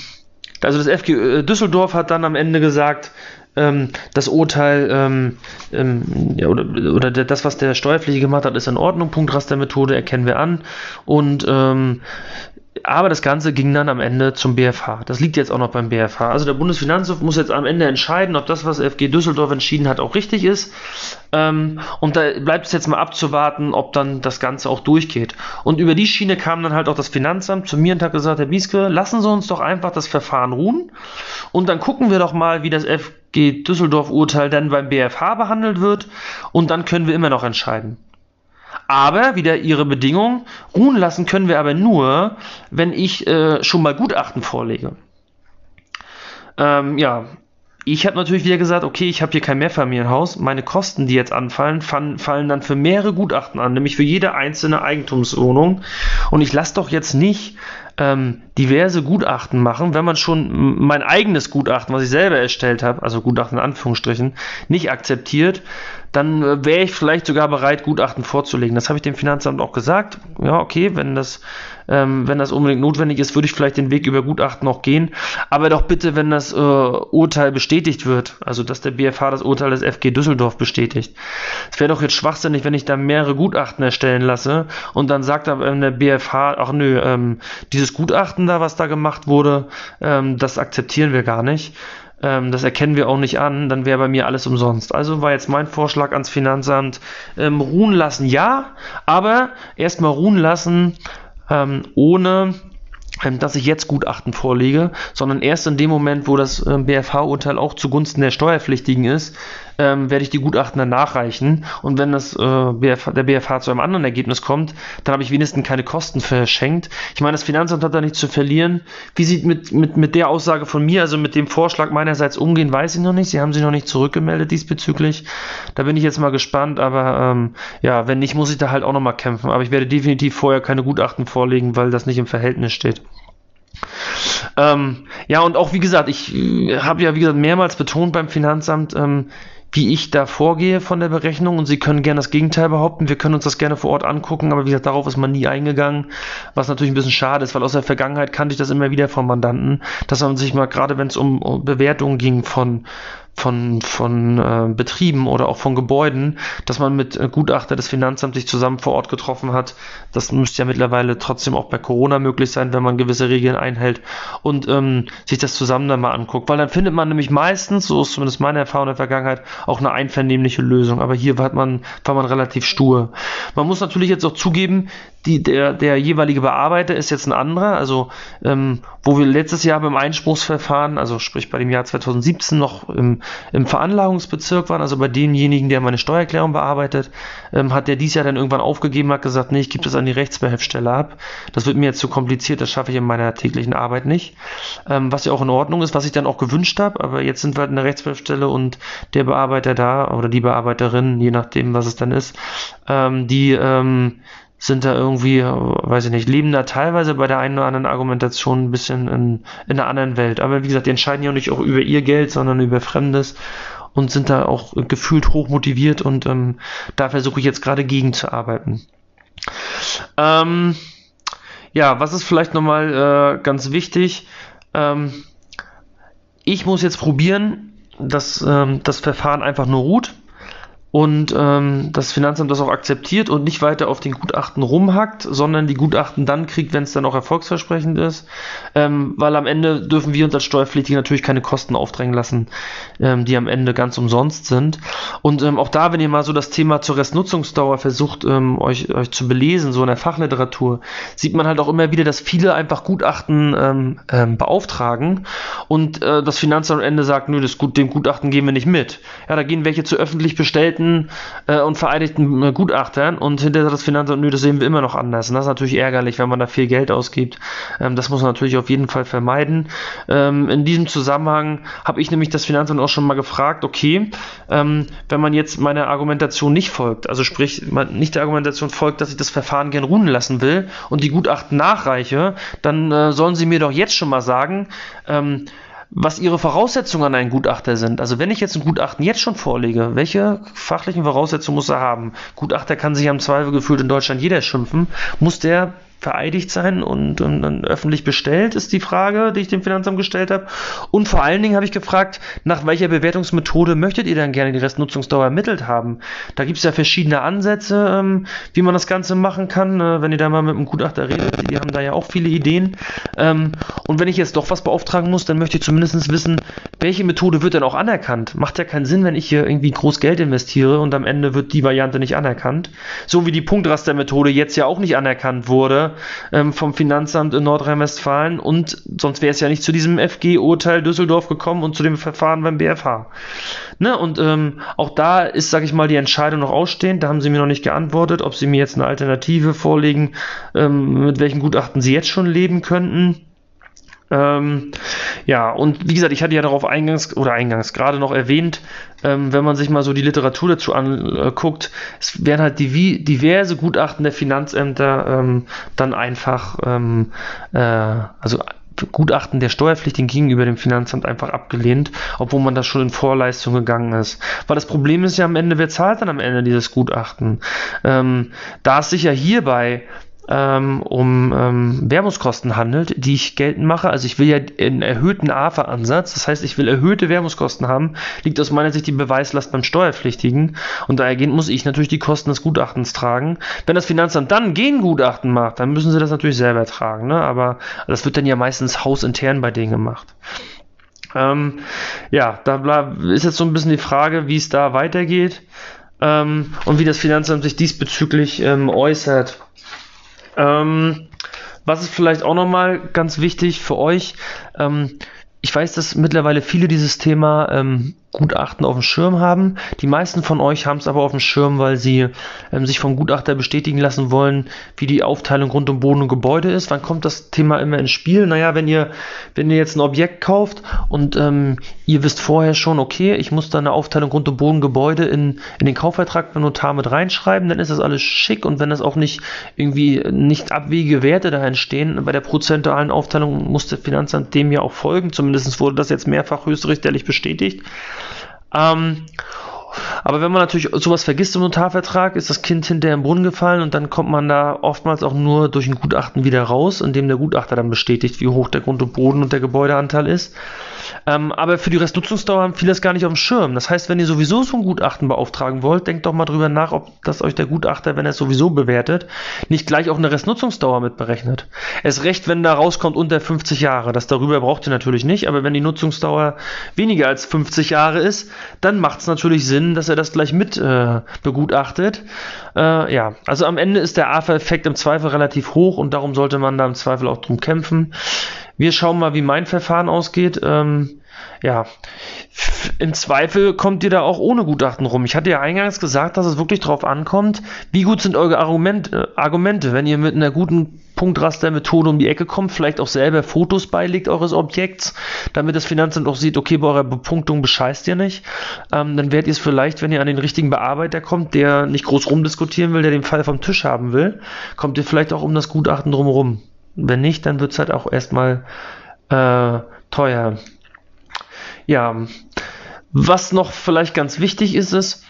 A: also das FG äh, Düsseldorf hat dann am Ende gesagt, ähm, das Urteil ähm, ähm, ja, oder, oder das, was der Steuerpflichtige gemacht hat, ist in Ordnung. Punktrastermethode erkennen wir an. Und ähm, aber das Ganze ging dann am Ende zum BFH. Das liegt jetzt auch noch beim BFH. Also der Bundesfinanzhof muss jetzt am Ende entscheiden, ob das, was FG Düsseldorf entschieden hat, auch richtig ist. Ähm, und da bleibt es jetzt mal abzuwarten, ob dann das Ganze auch durchgeht. Und über die Schiene kam dann halt auch das Finanzamt zu mir und hat gesagt, Herr Bieske, lassen Sie uns doch einfach das Verfahren ruhen und dann gucken wir doch mal, wie das FG Düsseldorf-Urteil dann beim BFH behandelt wird und dann können wir immer noch entscheiden. Aber wieder ihre Bedingung, ruhen lassen können wir aber nur, wenn ich äh, schon mal Gutachten vorlege. Ähm, ja, ich habe natürlich wieder gesagt, okay, ich habe hier kein Mehrfamilienhaus. Meine Kosten, die jetzt anfallen, fallen, dann für mehrere Gutachten an, nämlich für jede einzelne Eigentumswohnung. Und ich lasse doch jetzt nicht ähm, diverse Gutachten machen, wenn man schon mein eigenes Gutachten, was ich selber erstellt habe, also Gutachten in Anführungsstrichen, nicht akzeptiert, dann äh, wäre ich vielleicht sogar bereit, Gutachten vorzulegen. Das habe ich dem Finanzamt auch gesagt. Ja, okay, wenn das, ähm, wenn das unbedingt notwendig ist, würde ich vielleicht den Weg über Gutachten noch gehen. Aber doch bitte, wenn das äh, Urteil bestätigt wird, also dass der BFH das Urteil des FG Düsseldorf bestätigt. Es wäre doch jetzt schwachsinnig, wenn ich da mehrere Gutachten erstellen lasse und dann sagt aber der BFH, ach nö, ähm, dieses Gutachten da, was da gemacht wurde, ähm, das akzeptieren wir gar nicht ähm, das erkennen wir auch nicht an, dann wäre bei mir alles umsonst. Also war jetzt mein Vorschlag ans Finanzamt, ähm, ruhen lassen, ja, aber erstmal ruhen lassen, ähm, ohne ähm, dass ich jetzt Gutachten vorlege, sondern erst in dem Moment, wo das ähm, BFH-Urteil auch zugunsten der Steuerpflichtigen ist, ähm, werde ich die Gutachten dann nachreichen. Und wenn das, äh, der BFH zu einem anderen Ergebnis kommt, dann habe ich wenigstens keine Kosten verschenkt. Ich meine, das Finanzamt hat da nichts zu verlieren. Wie sieht mit, mit, mit der Aussage von mir, also mit dem Vorschlag meinerseits umgehen, weiß ich noch nicht. Sie haben sich noch nicht zurückgemeldet diesbezüglich. Da bin ich jetzt mal gespannt, aber ähm, ja, wenn nicht, muss ich da halt auch nochmal kämpfen. Aber ich werde definitiv vorher keine Gutachten vorlegen, weil das nicht im Verhältnis steht. Ähm, ja, und auch wie gesagt, ich äh, habe ja wie gesagt mehrmals betont beim Finanzamt, ähm, wie ich da vorgehe von der Berechnung. Und Sie können gerne das Gegenteil behaupten. Wir können uns das gerne vor Ort angucken, aber wie gesagt, darauf ist man nie eingegangen, was natürlich ein bisschen schade ist, weil aus der Vergangenheit kannte ich das immer wieder von Mandanten, dass man sich mal, gerade wenn es um Bewertungen ging von von, von äh, Betrieben oder auch von Gebäuden, dass man mit äh, Gutachter des Finanzamts sich zusammen vor Ort getroffen hat. Das müsste ja mittlerweile trotzdem auch bei Corona möglich sein, wenn man gewisse Regeln einhält und ähm, sich das zusammen dann mal anguckt. Weil dann findet man nämlich meistens, so ist zumindest meine Erfahrung in der Vergangenheit, auch eine einvernehmliche Lösung. Aber hier war man, war man relativ stur. Man muss natürlich jetzt auch zugeben, die, der, der jeweilige Bearbeiter ist jetzt ein anderer. Also ähm, wo wir letztes Jahr beim Einspruchsverfahren, also sprich bei dem Jahr 2017 noch im, im Veranlagungsbezirk waren, also bei demjenigen, der meine Steuererklärung bearbeitet, ähm, hat der dies Jahr dann irgendwann aufgegeben, hat gesagt, nee, ich gebe das an die Rechtsbehelfsstelle ab. Das wird mir jetzt zu kompliziert, das schaffe ich in meiner täglichen Arbeit nicht. Ähm, was ja auch in Ordnung ist, was ich dann auch gewünscht habe, aber jetzt sind wir halt in der Rechtsbehelfsstelle und der Bearbeiter da oder die Bearbeiterin, je nachdem, was es dann ist, ähm, die ähm, sind da irgendwie, weiß ich nicht, leben da teilweise bei der einen oder anderen Argumentation ein bisschen in, in einer anderen Welt. Aber wie gesagt, die entscheiden ja nicht auch über ihr Geld, sondern über Fremdes und sind da auch gefühlt hoch motiviert und ähm, da versuche ich jetzt gerade gegenzuarbeiten. Ähm, ja, was ist vielleicht nochmal äh, ganz wichtig? Ähm, ich muss jetzt probieren, dass ähm, das Verfahren einfach nur ruht und ähm, das Finanzamt das auch akzeptiert und nicht weiter auf den Gutachten rumhackt, sondern die Gutachten dann kriegt, wenn es dann auch erfolgsversprechend ist, ähm, weil am Ende dürfen wir uns als Steuerpflichtige natürlich keine Kosten aufdrängen lassen, ähm, die am Ende ganz umsonst sind. Und ähm, auch da, wenn ihr mal so das Thema zur Restnutzungsdauer versucht, ähm, euch, euch zu belesen, so in der Fachliteratur, sieht man halt auch immer wieder, dass viele einfach Gutachten ähm, ähm, beauftragen und äh, das Finanzamt am Ende sagt, nö, das Gut, dem Gutachten gehen wir nicht mit. Ja, da gehen welche zu öffentlich bestellten Anwälten äh, und vereidigten äh, Gutachtern und hinterher das Finanzamt, nö, das sehen wir immer noch anders. Und das ist natürlich ärgerlich, wenn man da viel Geld ausgibt. Ähm, das muss man natürlich auf jeden Fall vermeiden. Ähm, in diesem Zusammenhang habe ich nämlich das Finanzamt auch schon mal gefragt, okay, ähm, wenn man jetzt meiner Argumentation nicht folgt, also sprich, nicht der Argumentation folgt, dass ich das Verfahren gern ruhen lassen will und die Gutachten nachreiche, dann äh, sollen sie mir doch jetzt schon mal sagen, ähm, was ihre Voraussetzungen an einen Gutachter sind. Also wenn ich jetzt ein Gutachten jetzt schon vorlege, welche fachlichen Voraussetzungen muss er haben? Gutachter kann sich am Zweifel gefühlt in Deutschland jeder schimpfen. Muss der vereidigt sein und, und, und, öffentlich bestellt, ist die Frage, die ich dem Finanzamt gestellt habe. Und vor allen Dingen habe ich gefragt, nach welcher Bewertungsmethode möchtet ihr dann gerne die Restnutzungsdauer ermittelt haben? Da gibt es ja verschiedene Ansätze, ähm, wie man das Ganze machen kann. Äh, wenn ihr da mal mit einem Gutachter redet, die haben da ja auch viele Ideen. Ähm, und wenn ich jetzt doch was beauftragen muss, dann möchte ich zumindest wissen, welche Methode wird denn auch anerkannt? Macht ja keinen Sinn, wenn ich hier irgendwie groß Geld investiere und am Ende wird die Variante nicht anerkannt. So wie die Punktrastermethode jetzt ja auch nicht anerkannt wurde ähm, vom Finanzamt in Nordrhein-Westfalen und sonst wäre es ja nicht zu diesem FG-Urteil Düsseldorf gekommen und zu dem Verfahren beim BFH. Ne? Und ähm, auch da ist, sage ich mal, die Entscheidung noch ausstehend. Da haben sie mir noch nicht geantwortet, ob sie mir jetzt eine Alternative vorlegen, ähm, mit welchen Gutachten sie jetzt schon leben könnten. Ähm, ja, und wie gesagt, ich hatte ja darauf eingangs oder eingangs gerade noch erwähnt, ähm, wenn man sich mal so die Literatur dazu anguckt, es werden halt die, diverse Gutachten der Finanzämter ähm, dann einfach, ähm, äh, also Gutachten der Steuerpflichtigen gegenüber dem Finanzamt einfach abgelehnt, obwohl man da schon in Vorleistung gegangen ist. Weil das Problem ist ja am Ende, wer zahlt dann am Ende dieses Gutachten? Ähm, da es sich ja hierbei ähm, um ähm, Werbungskosten handelt, die ich geltend mache. Also ich will ja einen erhöhten AFA-Ansatz, das heißt, ich will erhöhte Werbungskosten haben, liegt aus meiner Sicht die Beweislast beim Steuerpflichtigen und daher muss ich natürlich die Kosten des Gutachtens tragen. Wenn das Finanzamt dann Gengutachten macht, dann müssen sie das natürlich selber tragen, ne? aber das wird dann ja meistens hausintern bei denen gemacht. Ähm, ja, da ist jetzt so ein bisschen die Frage, wie es da weitergeht ähm, und wie das Finanzamt sich diesbezüglich ähm, äußert. Ähm, was ist vielleicht auch nochmal ganz wichtig für euch? Ähm, ich weiß, dass mittlerweile viele dieses Thema ähm, Gutachten auf dem Schirm haben. Die meisten von euch haben es aber auf dem Schirm, weil sie ähm, sich vom Gutachter bestätigen lassen wollen, wie die Aufteilung rund um Boden und Gebäude ist. Wann kommt das Thema immer ins Spiel? Naja, wenn ihr, wenn ihr jetzt ein Objekt kauft und ähm, ihr wisst vorher schon, okay, ich muss da eine Aufteilung rund um Boden und Gebäude in, in den Kaufvertrag beim Notar mit reinschreiben, dann ist das alles schick und wenn das auch nicht irgendwie nicht abwegige Werte da entstehen, bei der prozentualen Aufteilung muss der Finanzamt dem ja auch folgen. Zumindest wurde das jetzt mehrfach höchstrichterlich bestätigt. Ähm, aber wenn man natürlich sowas vergisst im Notarvertrag, ist das Kind hinterher im Brunnen gefallen und dann kommt man da oftmals auch nur durch ein Gutachten wieder raus, in dem der Gutachter dann bestätigt, wie hoch der Grund und Boden und der Gebäudeanteil ist. Ähm, aber für die Restnutzungsdauer haben viele das gar nicht auf dem Schirm. Das heißt, wenn ihr sowieso so ein Gutachten beauftragen wollt, denkt doch mal drüber nach, ob das euch der Gutachter, wenn er es sowieso bewertet, nicht gleich auch eine Restnutzungsdauer mit berechnet. Es recht, wenn da rauskommt unter 50 Jahre. Das darüber braucht ihr natürlich nicht, aber wenn die Nutzungsdauer weniger als 50 Jahre ist, dann macht es natürlich Sinn, dass er das gleich mit äh, begutachtet. Äh, ja, also am Ende ist der AFA-Effekt im Zweifel relativ hoch und darum sollte man da im Zweifel auch drum kämpfen. Wir schauen mal, wie mein Verfahren ausgeht. Ähm, ja, im Zweifel kommt ihr da auch ohne Gutachten rum. Ich hatte ja eingangs gesagt, dass es wirklich darauf ankommt, wie gut sind eure Argument, äh, Argumente. Wenn ihr mit einer guten Punktrastermethode um die Ecke kommt, vielleicht auch selber Fotos beilegt eures Objekts, damit das Finanzamt auch sieht, okay, bei eurer Bepunktung bescheißt ihr nicht, ähm, dann werdet ihr es vielleicht, wenn ihr an den richtigen Bearbeiter kommt, der nicht groß rumdiskutieren will, der den Fall vom Tisch haben will, kommt ihr vielleicht auch um das Gutachten drumherum. Wenn nicht, dann wird es halt auch erstmal äh, teuer. Ja, was noch vielleicht ganz wichtig ist, ist,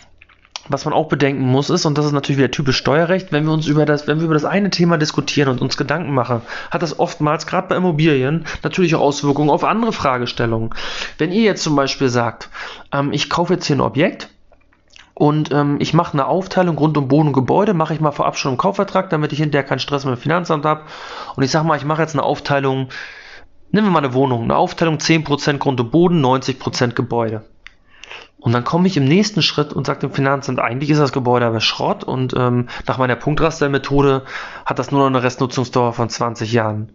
A: was man auch bedenken muss, ist, und das ist natürlich wieder typisch Steuerrecht, wenn wir uns über das, wenn wir über das eine Thema diskutieren und uns Gedanken machen, hat das oftmals, gerade bei Immobilien, natürlich auch Auswirkungen auf andere Fragestellungen. Wenn ihr jetzt zum Beispiel sagt, ähm, ich kaufe jetzt hier ein Objekt, und ähm, ich mache eine Aufteilung rund um Boden und Gebäude, mache ich mal vorab schon im Kaufvertrag, damit ich hinterher keinen Stress mit dem Finanzamt habe. Und ich sage mal, ich mache jetzt eine Aufteilung, nehmen wir mal eine Wohnung, eine Aufteilung 10% Grund und Boden, 90% Gebäude. Und dann komme ich im nächsten Schritt und sage dem Finanzamt, eigentlich ist das Gebäude aber Schrott und ähm, nach meiner Punktrastermethode hat das nur noch eine Restnutzungsdauer von 20 Jahren.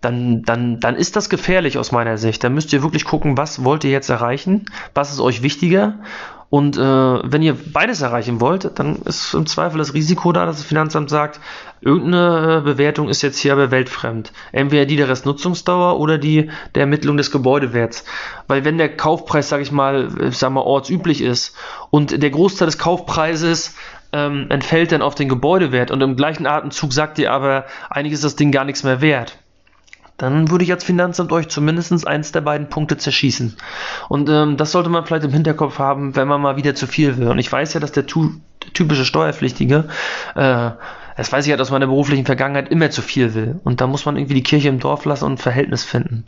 A: Dann, dann, dann ist das gefährlich aus meiner Sicht. Dann müsst ihr wirklich gucken, was wollt ihr jetzt erreichen, was ist euch wichtiger und äh, wenn ihr beides erreichen wollt, dann ist im Zweifel das Risiko da, dass das Finanzamt sagt, irgendeine äh, Bewertung ist jetzt hier aber weltfremd. Entweder die der Restnutzungsdauer oder die der Ermittlung des Gebäudewerts. Weil wenn der Kaufpreis, sage ich mal, äh, sag mal, ortsüblich ist und der Großteil des Kaufpreises ähm, entfällt dann auf den Gebäudewert und im gleichen Atemzug sagt ihr aber, eigentlich ist das Ding gar nichts mehr wert dann würde ich als Finanzamt euch zumindest eins der beiden Punkte zerschießen. Und ähm, das sollte man vielleicht im Hinterkopf haben, wenn man mal wieder zu viel will. Und ich weiß ja, dass der, tu, der typische Steuerpflichtige äh, das weiß ich halt aus meiner beruflichen Vergangenheit, immer zu viel will. Und da muss man irgendwie die Kirche im Dorf lassen und ein Verhältnis finden.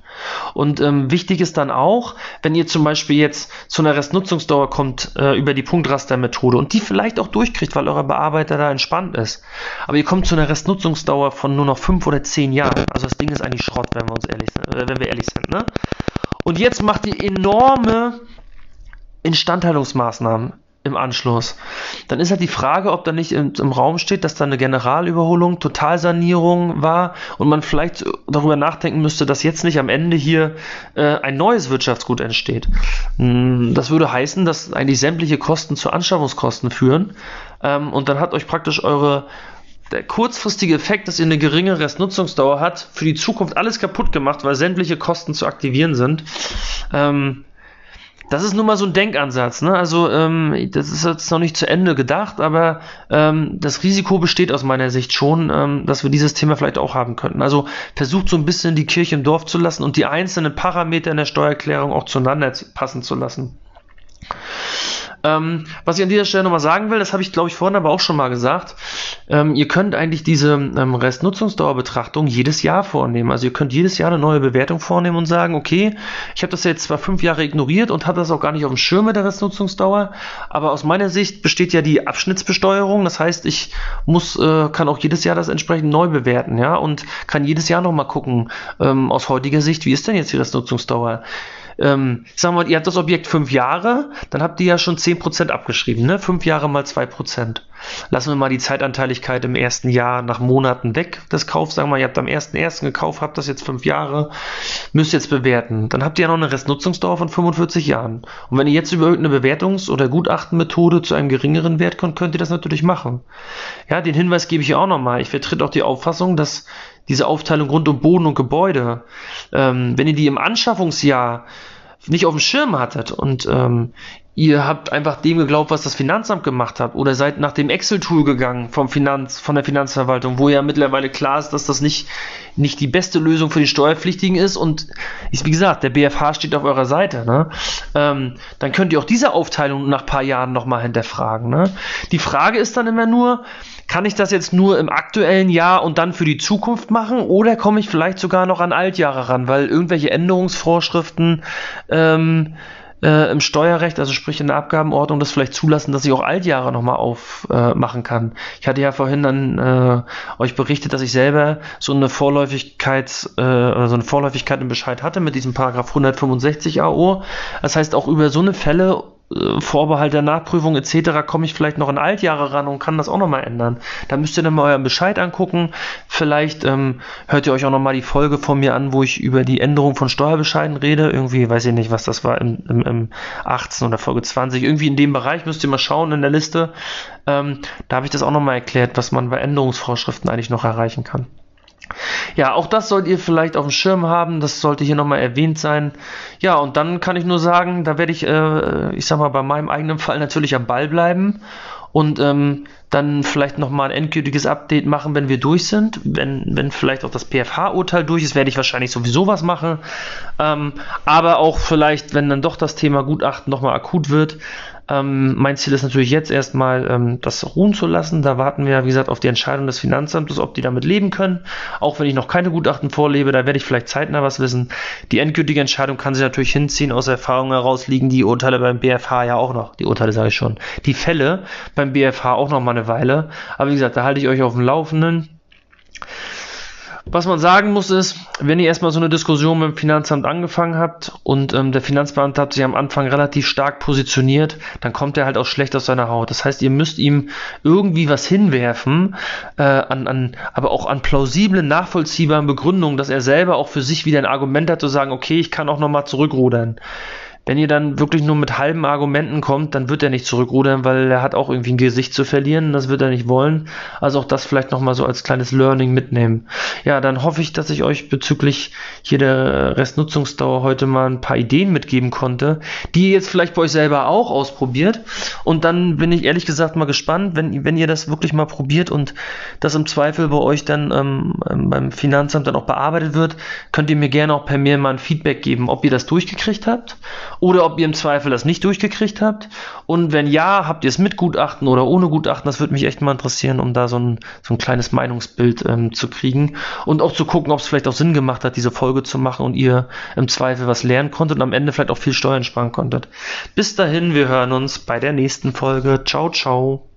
A: Und ähm, wichtig ist dann auch, wenn ihr zum Beispiel jetzt zu einer Restnutzungsdauer kommt äh, über die Punktrastermethode und die vielleicht auch durchkriegt, weil euer Bearbeiter da entspannt ist. Aber ihr kommt zu einer Restnutzungsdauer von nur noch fünf oder zehn Jahren. Also das Ding ist eigentlich Schrott, wenn wir uns ehrlich sind, äh, wenn wir ehrlich sind. Ne? Und jetzt macht ihr enorme Instandhaltungsmaßnahmen im Anschluss. Dann ist halt die Frage, ob da nicht im, im, Raum steht, dass da eine Generalüberholung, Totalsanierung war und man vielleicht darüber nachdenken müsste, dass jetzt nicht am Ende hier äh, ein neues Wirtschaftsgut entsteht. Hm, das würde heißen, dass eigentlich sämtliche Kosten zu Anschaffungskosten führen ähm, und dann hat euch praktisch eure der kurzfristige Effekt, dass ihr eine geringe Restnutzungsdauer hat, für die Zukunft alles kaputt gemacht, weil sämtliche Kosten zu aktivieren sind. Ähm, das ist nun mal so ein Denkansatz. Ne? Also ähm, das ist jetzt noch nicht zu Ende gedacht, aber ähm, das Risiko besteht aus meiner Sicht schon, ähm, dass wir dieses Thema vielleicht auch haben könnten. Also versucht so ein bisschen die Kirche im Dorf zu lassen und die einzelnen Parameter in der Steuererklärung auch zueinander passen zu lassen. Ähm, was ich an dieser Stelle nochmal sagen will, das habe ich glaube ich vorhin aber auch schon mal gesagt, ähm, ihr könnt eigentlich diese ähm, Restnutzungsdauerbetrachtung jedes Jahr vornehmen. Also ihr könnt jedes Jahr eine neue Bewertung vornehmen und sagen, okay, ich habe das jetzt zwar fünf Jahre ignoriert und habe das auch gar nicht auf dem Schirm mit der Restnutzungsdauer, aber aus meiner Sicht besteht ja die Abschnittsbesteuerung. Das heißt, ich muss, äh, kann auch jedes Jahr das entsprechend neu bewerten, ja, und kann jedes Jahr nochmal gucken, ähm, aus heutiger Sicht, wie ist denn jetzt die Restnutzungsdauer? Ähm, sagen wir mal, ihr habt das Objekt fünf Jahre, dann habt ihr ja schon 10% abgeschrieben, ne? Fünf Jahre mal 2%. Lassen wir mal die Zeitanteiligkeit im ersten Jahr nach Monaten weg des Kaufs. Sagen wir mal, ihr habt am 1.1. gekauft, habt das jetzt fünf Jahre, müsst jetzt bewerten. Dann habt ihr ja noch eine Restnutzungsdauer von 45 Jahren. Und wenn ihr jetzt über irgendeine Bewertungs- oder Gutachtenmethode zu einem geringeren Wert kommt, könnt ihr das natürlich machen. Ja, den Hinweis gebe ich ja auch nochmal. Ich vertrete auch die Auffassung, dass diese Aufteilung rund um Boden und Gebäude, ähm, wenn ihr die im Anschaffungsjahr nicht auf dem Schirm hattet und ähm, ihr habt einfach dem geglaubt, was das Finanzamt gemacht hat oder seid nach dem Excel-Tool gegangen vom Finanz, von der Finanzverwaltung, wo ja mittlerweile klar ist, dass das nicht, nicht die beste Lösung für die Steuerpflichtigen ist und ist, wie gesagt, der BFH steht auf eurer Seite, ne? ähm, dann könnt ihr auch diese Aufteilung nach paar Jahren nochmal hinterfragen. Ne? Die Frage ist dann immer nur, kann ich das jetzt nur im aktuellen Jahr und dann für die Zukunft machen oder komme ich vielleicht sogar noch an Altjahre ran, weil irgendwelche Änderungsvorschriften ähm, äh, im Steuerrecht, also sprich in der Abgabenordnung, das vielleicht zulassen, dass ich auch Altjahre nochmal aufmachen äh, kann. Ich hatte ja vorhin dann äh, euch berichtet, dass ich selber so eine Vorläufigkeit, äh, so eine Vorläufigkeit im Bescheid hatte mit diesem Paragraph 165 AO. Das heißt, auch über so eine Fälle Vorbehalt der Nachprüfung etc. komme ich vielleicht noch in Altjahre ran und kann das auch nochmal ändern. Da müsst ihr dann mal euren Bescheid angucken. Vielleicht ähm, hört ihr euch auch nochmal die Folge von mir an, wo ich über die Änderung von Steuerbescheiden rede. Irgendwie, weiß ich nicht, was das war, im, im, im 18 oder Folge 20. Irgendwie in dem Bereich müsst ihr mal schauen in der Liste. Ähm, da habe ich das auch nochmal erklärt, was man bei Änderungsvorschriften eigentlich noch erreichen kann. Ja, auch das sollt ihr vielleicht auf dem Schirm haben. Das sollte hier nochmal erwähnt sein. Ja, und dann kann ich nur sagen, da werde ich, äh, ich sag mal, bei meinem eigenen Fall natürlich am Ball bleiben und ähm, dann vielleicht nochmal ein endgültiges Update machen, wenn wir durch sind. Wenn, wenn vielleicht auch das PFH-Urteil durch ist, werde ich wahrscheinlich sowieso was machen. Ähm, aber auch vielleicht, wenn dann doch das Thema Gutachten nochmal akut wird, ähm, mein Ziel ist natürlich jetzt erstmal, ähm, das ruhen zu lassen. Da warten wir, wie gesagt, auf die Entscheidung des Finanzamtes, ob die damit leben können. Auch wenn ich noch keine Gutachten vorlebe, da werde ich vielleicht zeitnah was wissen. Die endgültige Entscheidung kann sich natürlich hinziehen. Aus Erfahrung heraus liegen die Urteile beim BFH ja auch noch. Die Urteile sage ich schon. Die Fälle beim BFH auch noch mal eine Weile. Aber wie gesagt, da halte ich euch auf dem Laufenden. Was man sagen muss ist, wenn ihr erstmal so eine Diskussion mit dem Finanzamt angefangen habt und ähm, der Finanzbeamte hat sich am Anfang relativ stark positioniert, dann kommt er halt auch schlecht aus seiner Haut. Das heißt, ihr müsst ihm irgendwie was hinwerfen, äh, an, an, aber auch an plausiblen, nachvollziehbaren Begründungen, dass er selber auch für sich wieder ein Argument hat zu sagen, okay, ich kann auch nochmal zurückrudern. Wenn ihr dann wirklich nur mit halben Argumenten kommt, dann wird er nicht zurückrudern, weil er hat auch irgendwie ein Gesicht zu verlieren. Das wird er nicht wollen. Also auch das vielleicht nochmal so als kleines Learning mitnehmen. Ja, dann hoffe ich, dass ich euch bezüglich hier der Restnutzungsdauer heute mal ein paar Ideen mitgeben konnte, die ihr jetzt vielleicht bei euch selber auch ausprobiert. Und dann bin ich ehrlich gesagt mal gespannt, wenn, wenn ihr das wirklich mal probiert und das im Zweifel bei euch dann ähm, ähm beim Finanzamt dann auch bearbeitet wird, könnt ihr mir gerne auch per Mail mal ein Feedback geben, ob ihr das durchgekriegt habt oder ob ihr im Zweifel das nicht durchgekriegt habt. Und wenn ja, habt ihr es mit Gutachten oder ohne Gutachten? Das würde mich echt mal interessieren, um da so ein, so ein kleines Meinungsbild ähm, zu kriegen und auch zu gucken, ob es vielleicht auch Sinn gemacht hat, diese Folge zu machen und ihr im Zweifel was lernen konntet und am Ende vielleicht auch viel Steuern sparen konntet. Bis dahin, wir hören uns bei der nächsten Folge. Ciao, ciao.